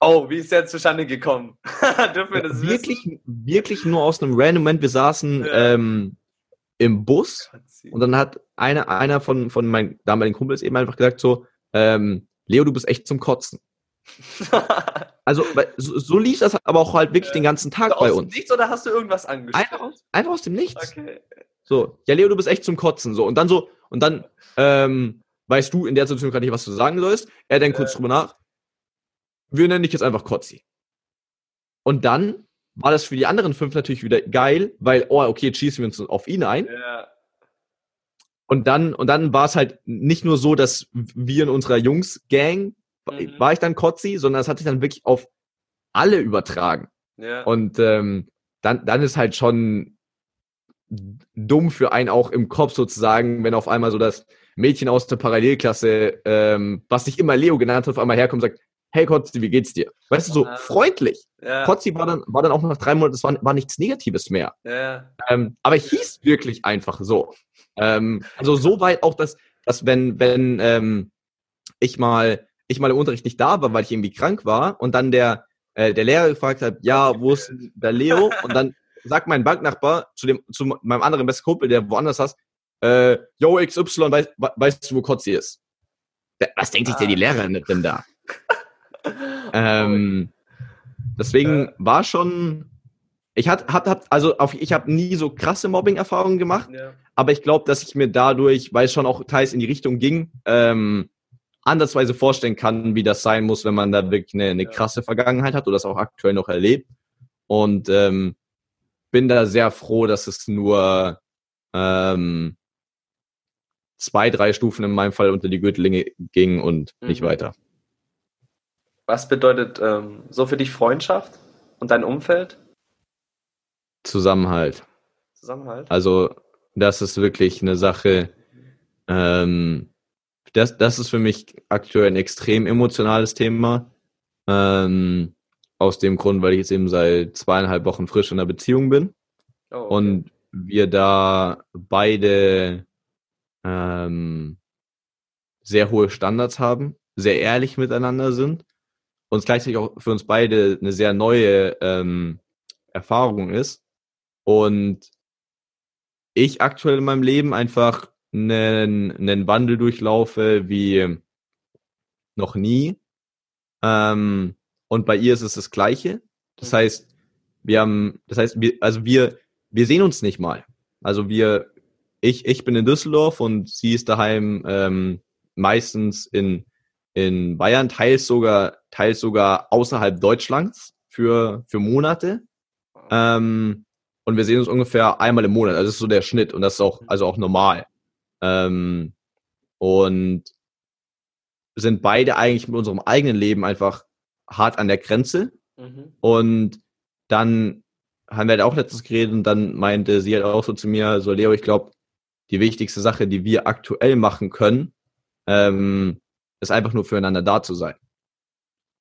Oh, wie ist der zustande gekommen? *laughs* Dürfen wir das wirklich, wissen? Wirklich nur aus einem random Moment. Wir saßen ja. ähm, im Bus Kotzi. und dann hat einer, einer von, von meinen damaligen Kumpels eben einfach gesagt so, ähm, Leo, du bist echt zum Kotzen *laughs* also so, so, lief das aber auch halt wirklich äh, den ganzen Tag also bei uns. Nichts oder hast du irgendwas angeschaut? Einfach, einfach aus dem Nichts. Okay. So, ja Leo, du bist echt zum Kotzen so und dann so und dann ähm, weißt du in der Situation gerade nicht, was du sagen sollst. Er denkt äh. kurz drüber nach. Wir nennen dich jetzt einfach Kotzi. Und dann war das für die anderen fünf natürlich wieder geil, weil oh okay, jetzt schießen wir uns auf ihn ein. Ja. Und dann und dann war es halt nicht nur so, dass wir in unserer Jungs-Gang mhm. war ich dann Kotzi, sondern das hat sich dann wirklich auf alle übertragen. Ja. Und ähm, dann, dann ist halt schon dumm für einen auch im Kopf sozusagen, wenn auf einmal so das Mädchen aus der Parallelklasse, ähm, was sich immer Leo genannt hat, auf einmal herkommt und sagt, hey Kotzi, wie geht's dir? Weißt du, so ja. freundlich. Ja. Kotzi war dann, war dann auch nach drei Monaten, es war, war nichts Negatives mehr. Ja. Ähm, aber hieß wirklich einfach so. Ähm, also so weit auch, dass, dass wenn, wenn ähm, ich mal ich mal im Unterricht nicht da war, weil ich irgendwie krank war und dann der, äh, der Lehrer gefragt hat, ja, wo ist der Leo? Und dann *laughs* sagt mein Banknachbar zu dem, zu meinem anderen besten Kumpel, der woanders saß, äh, yo XY, weißt, weißt du, wo Kotzi ist? Was denkt sich ah. denn die Lehrerin denn da? *laughs* ähm, deswegen war schon, ich hatte, hab, hab, also auf, ich habe nie so krasse Mobbing-Erfahrungen gemacht, ja. aber ich glaube, dass ich mir dadurch, weil es schon auch teils in die Richtung ging, ähm, andersweise vorstellen kann, wie das sein muss, wenn man da wirklich eine, eine krasse Vergangenheit hat oder das auch aktuell noch erlebt. Und ähm, bin da sehr froh, dass es nur ähm, zwei, drei Stufen in meinem Fall unter die Gürtellinge ging und mhm. nicht weiter. Was bedeutet ähm, so für dich Freundschaft und dein Umfeld? Zusammenhalt. Zusammenhalt. Also das ist wirklich eine Sache. Ähm, das, das ist für mich aktuell ein extrem emotionales Thema. Ähm, aus dem Grund, weil ich jetzt eben seit zweieinhalb Wochen frisch in einer Beziehung bin. Oh, okay. Und wir da beide ähm, sehr hohe Standards haben, sehr ehrlich miteinander sind und es gleichzeitig auch für uns beide eine sehr neue ähm, Erfahrung ist. Und ich aktuell in meinem Leben einfach einen, einen Wandel durchlaufe wie noch nie. Ähm, und bei ihr ist es das Gleiche. Das mhm. heißt, wir haben, das heißt, wir, also wir, wir sehen uns nicht mal. Also wir, ich, ich bin in Düsseldorf und sie ist daheim ähm, meistens in, in Bayern, teils sogar, teils sogar außerhalb Deutschlands für, für Monate. Ähm, und wir sehen uns ungefähr einmal im Monat. Also das ist so der Schnitt und das ist auch, also auch normal. Ähm, und sind beide eigentlich mit unserem eigenen Leben einfach hart an der Grenze. Mhm. Und dann haben wir halt auch letztens geredet und dann meinte sie halt auch so zu mir, so Leo, ich glaube, die wichtigste Sache, die wir aktuell machen können, ähm, ist einfach nur füreinander da zu sein.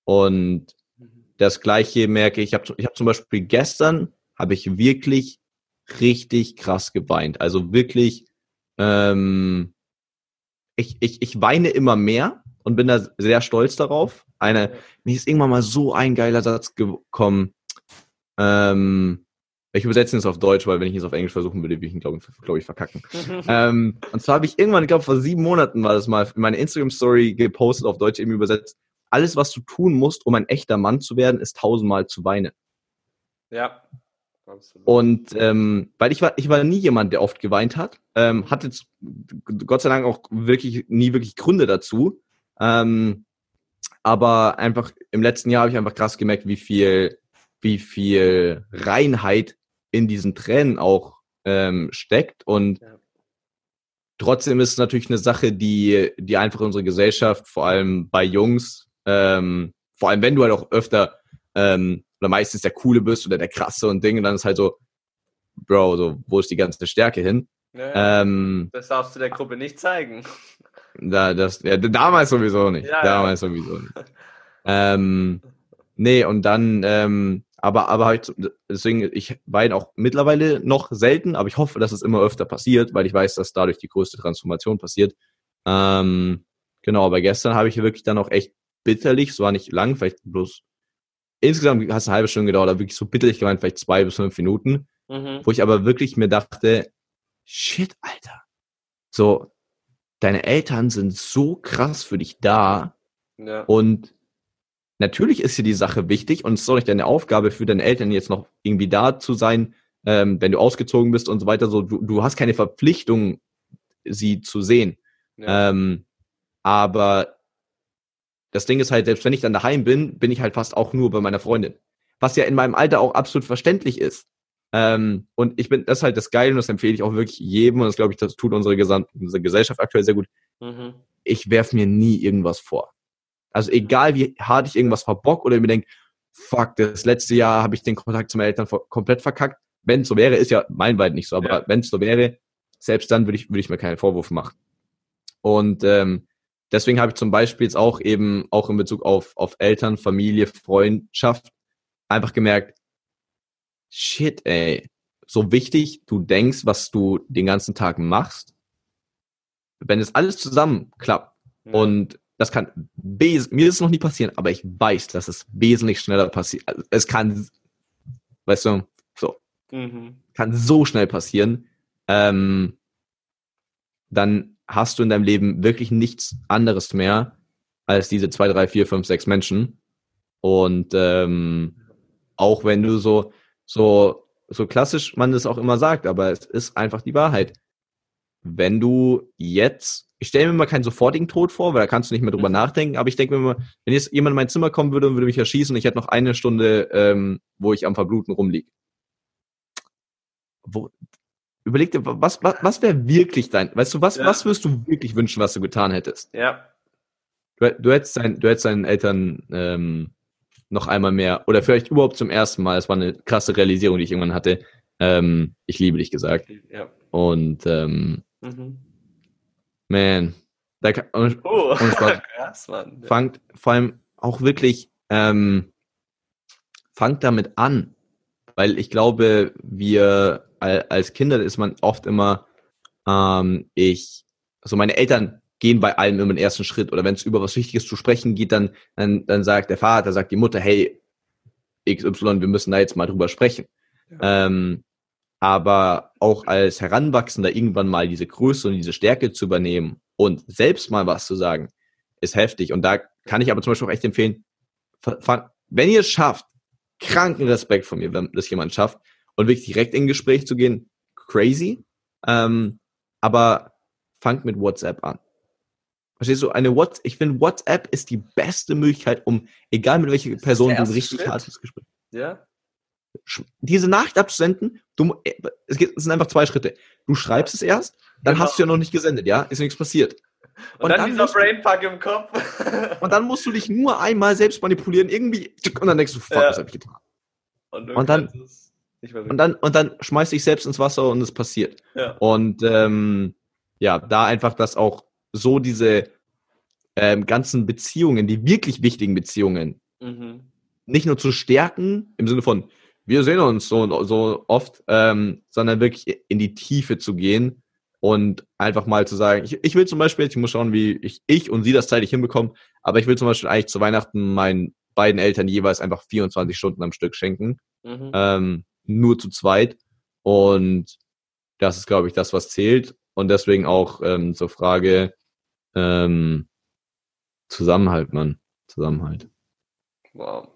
Und mhm. das Gleiche merke ich, ich habe ich hab zum Beispiel gestern, habe ich wirklich richtig krass geweint. Also wirklich, ähm, ich, ich, ich weine immer mehr und bin da sehr stolz darauf. Eine, mir ist irgendwann mal so ein geiler Satz gekommen. Ähm, ich übersetze es auf Deutsch, weil wenn ich es auf Englisch versuchen würde, würde ich ihn, glaube glaub ich, verkacken. *laughs* ähm, und zwar habe ich irgendwann, ich glaube vor sieben Monaten war das mal, in meine Instagram-Story gepostet, auf Deutsch eben übersetzt. Alles, was du tun musst, um ein echter Mann zu werden, ist tausendmal zu weinen. Ja. Absolut. Und ähm, weil ich war, ich war nie jemand, der oft geweint hat, ähm, hatte Gott sei Dank auch wirklich nie wirklich Gründe dazu. Ähm, aber einfach im letzten Jahr habe ich einfach krass gemerkt, wie viel, wie viel Reinheit in diesen Tränen auch ähm, steckt. Und ja. trotzdem ist es natürlich eine Sache, die, die einfach unsere Gesellschaft, vor allem bei Jungs, ähm, vor allem wenn du halt auch öfter ähm, oder meistens der Coole bist oder der Krasse und Dinge, dann ist halt so, Bro, so, wo ist die ganze Stärke hin? Ja, ähm, das darfst du der Gruppe nicht zeigen. *laughs* Da, das, ja, damals sowieso nicht. Ja, damals sowieso nicht. Ähm, nee, und dann, ähm, aber, aber halt, deswegen, ich weine auch mittlerweile noch selten, aber ich hoffe, dass es immer öfter passiert, weil ich weiß, dass dadurch die größte Transformation passiert. Ähm, genau, aber gestern habe ich wirklich dann auch echt bitterlich, es war nicht lang, vielleicht bloß, insgesamt hat es eine halbe Stunde gedauert, aber wirklich so bitterlich gemeint, vielleicht zwei bis fünf Minuten, mhm. wo ich aber wirklich mir dachte, shit, Alter. So, deine Eltern sind so krass für dich da. Ja. Und natürlich ist dir die Sache wichtig und es ist auch nicht deine Aufgabe für deine Eltern jetzt noch irgendwie da zu sein, ähm, wenn du ausgezogen bist und so weiter. So, du, du hast keine Verpflichtung, sie zu sehen. Ja. Ähm, aber das Ding ist halt, selbst wenn ich dann daheim bin, bin ich halt fast auch nur bei meiner Freundin. Was ja in meinem Alter auch absolut verständlich ist. Ähm, und ich bin, das ist halt das Geile und das empfehle ich auch wirklich jedem und das glaube ich, das tut unsere, Gesamt, unsere Gesellschaft aktuell sehr gut. Mhm. Ich werfe mir nie irgendwas vor. Also egal wie hart ich irgendwas verbock oder mir denke, fuck, das letzte Jahr habe ich den Kontakt zu meinen Eltern komplett verkackt. Wenn es so wäre, ist ja mein Wald nicht so, aber ja. wenn es so wäre, selbst dann würde ich, würde ich mir keinen Vorwurf machen. Und ähm, deswegen habe ich zum Beispiel jetzt auch eben, auch in Bezug auf, auf Eltern, Familie, Freundschaft, einfach gemerkt, shit, ey, so wichtig du denkst, was du den ganzen Tag machst, wenn es alles zusammen klappt ja. und das kann, mir ist es noch nie passieren, aber ich weiß, dass es wesentlich schneller passiert. Also es kann, weißt du, so, mhm. kann so schnell passieren. Ähm, dann hast du in deinem Leben wirklich nichts anderes mehr als diese zwei, drei, vier, fünf, sechs Menschen. Und ähm, auch wenn du so, so, so klassisch man es auch immer sagt, aber es ist einfach die Wahrheit. Wenn du jetzt, ich stelle mir mal keinen sofortigen Tod vor, weil da kannst du nicht mehr drüber mhm. nachdenken, aber ich denke mir mal, wenn jetzt jemand in mein Zimmer kommen würde und würde mich erschießen und ich hätte noch eine Stunde, ähm, wo ich am Verbluten rumliege. Wo, überleg dir, was, was, was wäre wirklich dein, weißt du, was, ja. was würdest du wirklich wünschen, was du getan hättest? Ja. Du, du hättest, dein, du hättest deinen Eltern ähm, noch einmal mehr oder vielleicht überhaupt zum ersten Mal, es war eine krasse Realisierung, die ich irgendwann hatte, ähm, ich liebe dich gesagt. Ja. Und ähm, mhm. Man, da kann, und, oh, und Spaß, *laughs* krass, Mann. Fangt vor allem auch wirklich, ähm, fangt damit an, weil ich glaube, wir als Kinder ist man oft immer, ähm, ich, also meine Eltern gehen bei allem immer den ersten Schritt oder wenn es über was Wichtiges zu sprechen geht, dann, dann, dann sagt der Vater, sagt die Mutter, hey, XY, wir müssen da jetzt mal drüber sprechen. Ja. Ähm, aber auch als Heranwachsender irgendwann mal diese Größe und diese Stärke zu übernehmen und selbst mal was zu sagen, ist heftig. Und da kann ich aber zum Beispiel auch echt empfehlen, wenn ihr es schafft, kranken Respekt von mir, wenn das jemand schafft, und wirklich direkt in ein Gespräch zu gehen, crazy. Ähm, aber fangt mit WhatsApp an. Verstehst du, eine WhatsApp, ich finde, WhatsApp ist die beste Möglichkeit, um, egal mit welcher Person du ein richtig hartes Gespräch. Ja. Diese Nachricht abzusenden, du, äh, es, geht, es sind einfach zwei Schritte. Du schreibst es erst, dann genau. hast du ja noch nicht gesendet, ja? Ist nichts passiert. Und, und dann, dann, dieser Brainfuck im Kopf. *laughs* und dann musst du dich nur einmal selbst manipulieren, irgendwie, und dann denkst du, fuck, ja. was hab ich getan? Und, und dann, und dann, und dann schmeiß dich selbst ins Wasser und es passiert. Ja. Und ähm, ja, da einfach das auch so diese ähm, ganzen Beziehungen, die wirklich wichtigen Beziehungen, mhm. nicht nur zu stärken, im Sinne von, wir sehen uns so, so oft, ähm, sondern wirklich in die Tiefe zu gehen und einfach mal zu sagen, ich, ich will zum Beispiel, ich muss schauen, wie ich, ich und sie das zeitlich hinbekommen, aber ich will zum Beispiel eigentlich zu Weihnachten meinen beiden Eltern jeweils einfach 24 Stunden am Stück schenken. Mhm. Ähm, nur zu zweit. Und das ist, glaube ich, das, was zählt. Und deswegen auch ähm, zur Frage ähm, Zusammenhalt, Mann. Zusammenhalt. Wow.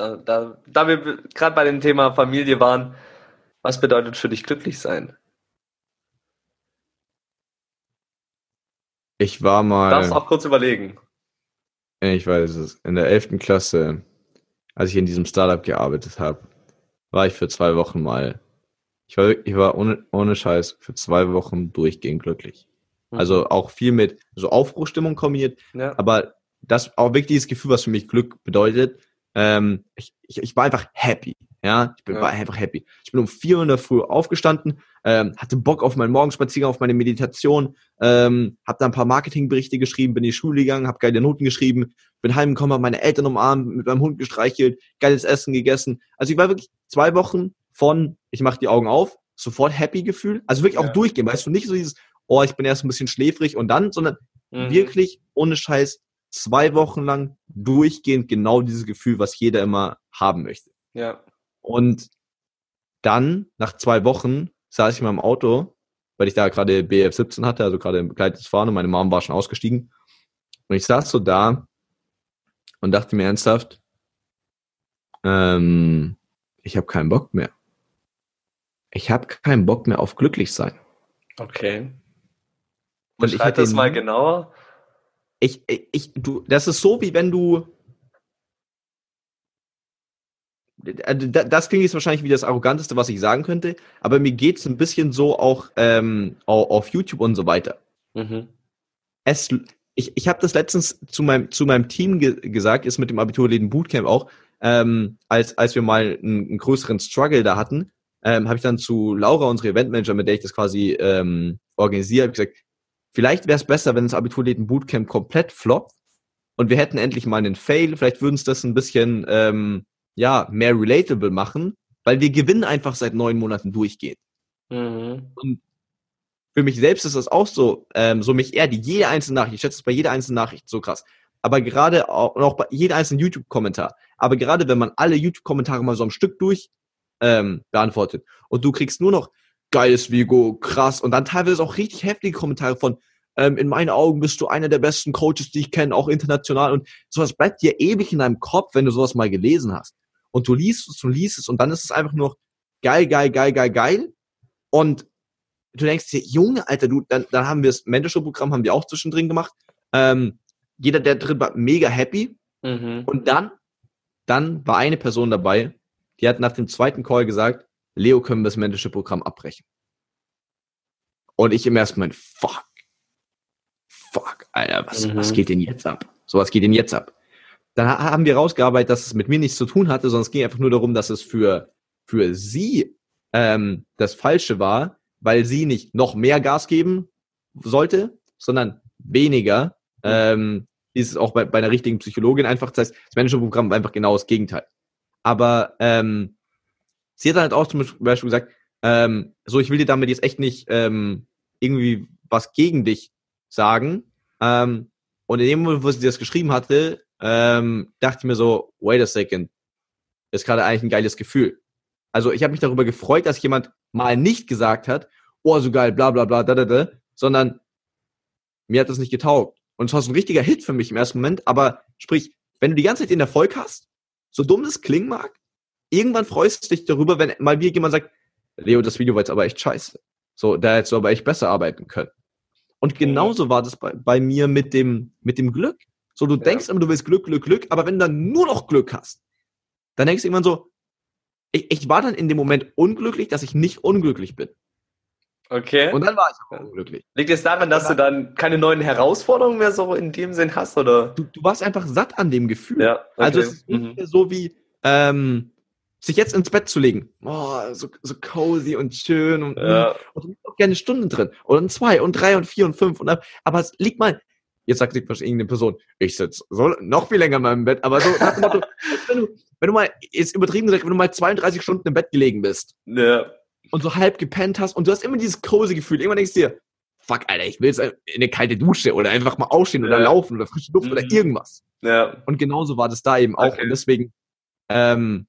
Da, da, da wir gerade bei dem Thema Familie waren, was bedeutet für dich glücklich sein? Ich war mal. Du darfst auch kurz überlegen. Ich weiß es. In der 11. Klasse, als ich in diesem Startup gearbeitet habe, war ich für zwei Wochen mal. Ich war, ich war ohne, ohne Scheiß für zwei Wochen durchgehend glücklich. Mhm. Also auch viel mit so Aufbruchstimmung kombiniert, ja. aber das auch wirklich dieses Gefühl, was für mich Glück bedeutet. Ähm, ich, ich, ich war einfach happy. Ja, ich bin, ja. war einfach happy. Ich bin um vier Uhr in der Früh aufgestanden, ähm, hatte Bock auf meinen Morgenspaziergang, auf meine Meditation, ähm, habe da ein paar Marketingberichte geschrieben, bin in die Schule gegangen, habe geile Noten geschrieben, bin heimgekommen, habe meine Eltern umarmt, mit meinem Hund gestreichelt, geiles Essen gegessen. Also ich war wirklich zwei Wochen von, ich mache die Augen auf, sofort happy Gefühl. Also wirklich auch ja. durchgehen, weißt du, nicht so dieses, oh, ich bin erst ein bisschen schläfrig und dann, sondern mhm. wirklich ohne Scheiß zwei Wochen lang durchgehend genau dieses Gefühl, was jeder immer haben möchte. Ja. Und dann, nach zwei Wochen, saß ich in meinem Auto, weil ich da gerade BF17 hatte, also gerade begleitetes Fahren und meine Mom war schon ausgestiegen. Und ich saß so da und dachte mir ernsthaft, ähm, ich habe keinen Bock mehr. Ich habe keinen Bock mehr auf glücklich sein. Okay. Und ich hätte das mal genauer. Ich, ich, du, das ist so, wie wenn du äh, das klingt jetzt wahrscheinlich wie das Arroganteste, was ich sagen könnte, aber mir geht es ein bisschen so auch ähm, auf YouTube und so weiter. Mhm. Es, ich ich habe das letztens zu meinem, zu meinem Team ge gesagt, ist mit dem Abiturläden Bootcamp auch, ähm, als, als wir mal einen, einen größeren Struggle da hatten, ähm, habe ich dann zu Laura, unsere Eventmanager, mit der ich das quasi ähm, organisiere, habe gesagt, vielleicht wäre es besser, wenn das Abiturläden Bootcamp komplett floppt und wir hätten endlich mal einen Fail, vielleicht würden es das ein bisschen ähm, ja, mehr relatable machen, weil wir gewinnen einfach seit neun Monaten durchgehend. Mhm. Und für mich selbst ist das auch so, ähm, so mich eher die jede einzelne Nachricht, ich schätze es bei jeder einzelnen Nachricht so krass, aber gerade auch, auch bei jedem einzelnen YouTube-Kommentar, aber gerade wenn man alle YouTube-Kommentare mal so am Stück durch ähm, beantwortet und du kriegst nur noch geiles Vigo, krass. Und dann teilweise auch richtig heftige Kommentare von, ähm, in meinen Augen bist du einer der besten Coaches, die ich kenne, auch international. Und sowas bleibt dir ewig in deinem Kopf, wenn du sowas mal gelesen hast. Und du liest es und liest es und dann ist es einfach nur geil, geil, geil, geil, geil. Und du denkst dir, Junge, Alter, du, dann, dann haben wir das Mentorship-Programm, haben wir auch zwischendrin gemacht. Ähm, jeder, der drin war, mega happy. Mhm. Und dann, dann war eine Person dabei, die hat nach dem zweiten Call gesagt, Leo, können wir das Mentorship-Programm abbrechen? Und ich im ersten Moment, fuck, fuck, Alter, was, mhm. was geht denn jetzt ab? So, was geht denn jetzt ab? Dann haben wir rausgearbeitet, dass es mit mir nichts zu tun hatte, sondern es ging einfach nur darum, dass es für, für sie ähm, das Falsche war, weil sie nicht noch mehr Gas geben sollte, sondern weniger. Ähm, ist es auch bei, bei einer richtigen Psychologin einfach. Das heißt, das Managementprogramm war einfach genau das Gegenteil. Aber ähm, sie hat halt auch zum Beispiel gesagt, ähm, so, ich will dir damit jetzt echt nicht ähm, irgendwie was gegen dich sagen. Ähm, und in dem Moment, wo sie das geschrieben hatte, ähm, dachte ich mir so, wait a second, ist gerade eigentlich ein geiles Gefühl. Also ich habe mich darüber gefreut, dass jemand mal nicht gesagt hat, oh, so geil, bla bla bla, da, da, da, sondern mir hat das nicht getaugt. Und es war so ein richtiger Hit für mich im ersten Moment, aber sprich, wenn du die ganze Zeit den Erfolg hast, so dumm das klingen mag, irgendwann freust du dich darüber, wenn mal wieder jemand sagt, Leo, das Video war jetzt aber echt scheiße. So, da hättest du aber echt besser arbeiten können. Und genauso war das bei, bei mir mit dem, mit dem Glück. So, du ja. denkst immer, du willst Glück, Glück, Glück, aber wenn du dann nur noch Glück hast, dann denkst du irgendwann so, ich, ich war dann in dem Moment unglücklich, dass ich nicht unglücklich bin. Okay. Und dann war ich auch unglücklich. Liegt es daran, dass du dann keine neuen Herausforderungen mehr so in dem Sinn hast, oder? Du, du warst einfach satt an dem Gefühl. Ja, okay. Also es ist mhm. so wie ähm, sich jetzt ins Bett zu legen. Oh, so, so cozy und schön und, ja. und, und auch gerne Stunden drin. Oder zwei und drei und vier und fünf. Und, aber es liegt mal, jetzt sagt sich irgendeine Person, ich sitze so noch viel länger in meinem Bett, aber so Motto, *laughs* wenn, du, wenn du mal, ist übertrieben gesagt, wenn du mal 32 Stunden im Bett gelegen bist. Ja und so halb gepennt hast und du hast immer dieses cozy Gefühl. Irgendwann denkst du dir, fuck, Alter, ich will jetzt in eine kalte Dusche oder einfach mal aufstehen ja. oder laufen oder frische Luft mhm. oder irgendwas. Ja. Und genauso war das da eben auch. Okay. Und deswegen ähm,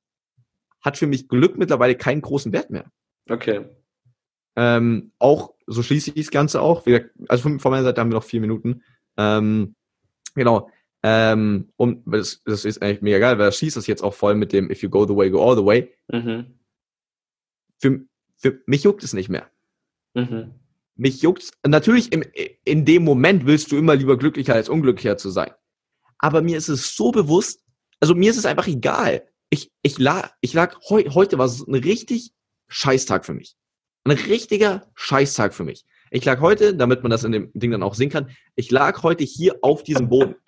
hat für mich Glück mittlerweile keinen großen Wert mehr. Okay. Ähm, auch, so schließe ich das Ganze auch. Also von, meiner Seite haben wir noch vier Minuten. Ähm, genau. Ähm, und das, das ist eigentlich mega geil, weil das schließt das jetzt auch voll mit dem If you go the way, go all the way. Mhm. Für, für mich juckt es nicht mehr. Mhm. Mich juckt natürlich im, in dem Moment willst du immer lieber glücklicher als unglücklicher zu sein. Aber mir ist es so bewusst, also mir ist es einfach egal. Ich, ich lag, ich lag heu, heute war es ein richtig Scheißtag für mich. Ein richtiger Scheißtag für mich. Ich lag heute, damit man das in dem Ding dann auch sehen kann, ich lag heute hier auf diesem Boden. *laughs*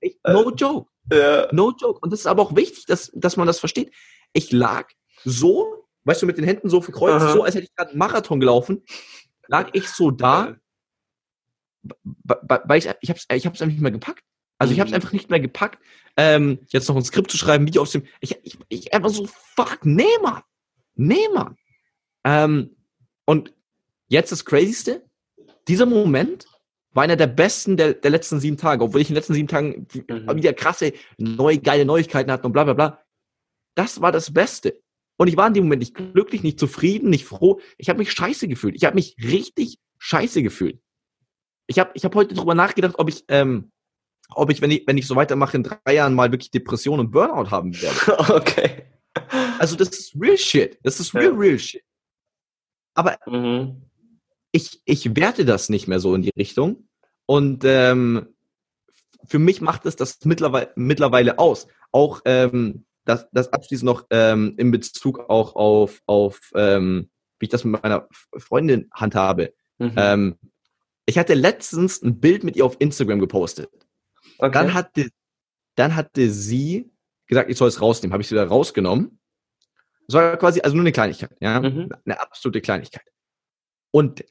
Ich, ich, no joke. Ja. No joke. Und das ist aber auch wichtig, dass, dass man das versteht. Ich lag so weißt du, mit den Händen so verkreuzt, so als hätte ich gerade einen Marathon gelaufen, lag ich so da, weil ich, ich habe es ich hab's einfach nicht mehr gepackt. Also ich habe es mhm. einfach nicht mehr gepackt, ähm, jetzt noch ein Skript zu schreiben, Video aus dem, ich, ich, ich einfach so, fuck, nee, Mann, nee, Mann. Ähm, und jetzt das Crazyste, dieser Moment war einer der besten der, der letzten sieben Tage, obwohl ich in den letzten sieben Tagen mhm. wieder krasse, neue, geile Neuigkeiten hatte und bla bla bla. Das war das Beste. Und ich war in dem Moment nicht glücklich, nicht zufrieden, nicht froh. Ich habe mich scheiße gefühlt. Ich habe mich richtig scheiße gefühlt. Ich habe ich hab heute drüber nachgedacht, ob ich, ähm, ob ich, wenn ich, wenn ich so weitermache, in drei Jahren mal wirklich Depression und Burnout haben werde. *laughs* Okay. Also das ist real shit. Das ist real, ja. real shit. Aber mhm. ich, ich werte das nicht mehr so in die Richtung. Und ähm, für mich macht es das mittlerweile, mittlerweile aus. Auch ähm, das, das abschließend noch ähm, in Bezug auch auf, auf ähm, wie ich das mit meiner Freundin handhabe. Mhm. Ähm, ich hatte letztens ein Bild mit ihr auf Instagram gepostet. Okay. Dann hatte, dann hatte sie gesagt, ich soll es rausnehmen. Habe ich sie da rausgenommen. Das war quasi, also nur eine Kleinigkeit, ja, mhm. eine absolute Kleinigkeit. Und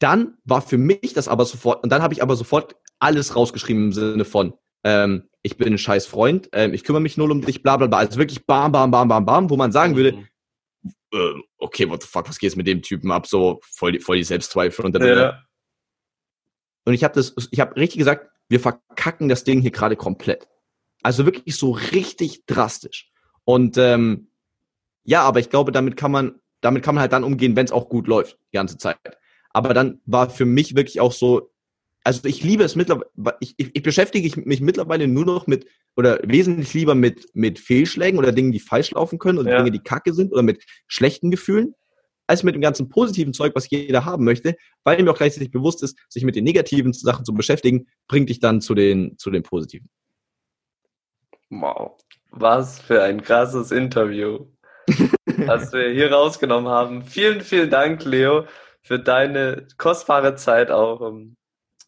dann war für mich das aber sofort, und dann habe ich aber sofort alles rausgeschrieben im Sinne von, ähm, ich bin ein scheiß Freund, ähm, ich kümmere mich null um dich, bla bla bla. Also wirklich bam, bam, bam, bam, bam, wo man sagen würde, mhm. äh, okay, what the fuck, was geht mit dem Typen ab? So voll die, voll die Selbstzweifel und ja. Und ich habe das, ich habe richtig gesagt, wir verkacken das Ding hier gerade komplett. Also wirklich so richtig drastisch. Und ähm, ja, aber ich glaube, damit kann man damit kann man halt dann umgehen, wenn es auch gut läuft, die ganze Zeit. Aber dann war für mich wirklich auch so, also ich liebe es mittlerweile, ich, ich, ich beschäftige mich mittlerweile nur noch mit, oder wesentlich lieber mit, mit Fehlschlägen oder Dingen, die falsch laufen können oder ja. Dinge, die kacke sind oder mit schlechten Gefühlen, als mit dem ganzen positiven Zeug, was jeder haben möchte, weil mir auch gleichzeitig bewusst ist, sich mit den negativen Sachen zu beschäftigen, bringt dich dann zu den, zu den positiven. Wow. Was für ein krasses Interview, *laughs* was wir hier rausgenommen haben. Vielen, vielen Dank, Leo, für deine kostbare Zeit auch. Ähm,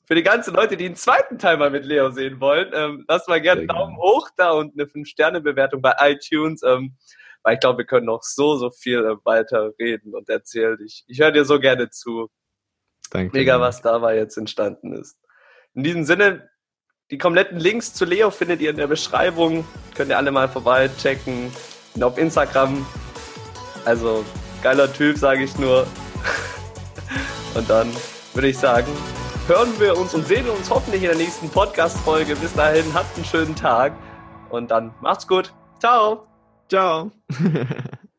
für die ganzen Leute, die einen zweiten Teil mal mit Leo sehen wollen, ähm, lasst mal gerne einen Daumen hoch da und eine 5-Sterne-Bewertung bei iTunes. Ähm, weil ich glaube, wir können noch so, so viel äh, weiter reden und erzählen. Ich, ich höre dir so gerne zu. Danke. Mega, was dabei jetzt entstanden ist. In diesem Sinne, die kompletten Links zu Leo findet ihr in der Beschreibung. Könnt ihr alle mal vorbei checken. Und auf Instagram. Also, geiler Typ, sage ich nur. *laughs* Und dann würde ich sagen, hören wir uns und sehen uns hoffentlich in der nächsten Podcast-Folge. Bis dahin, habt einen schönen Tag und dann macht's gut. Ciao. Ciao. *laughs*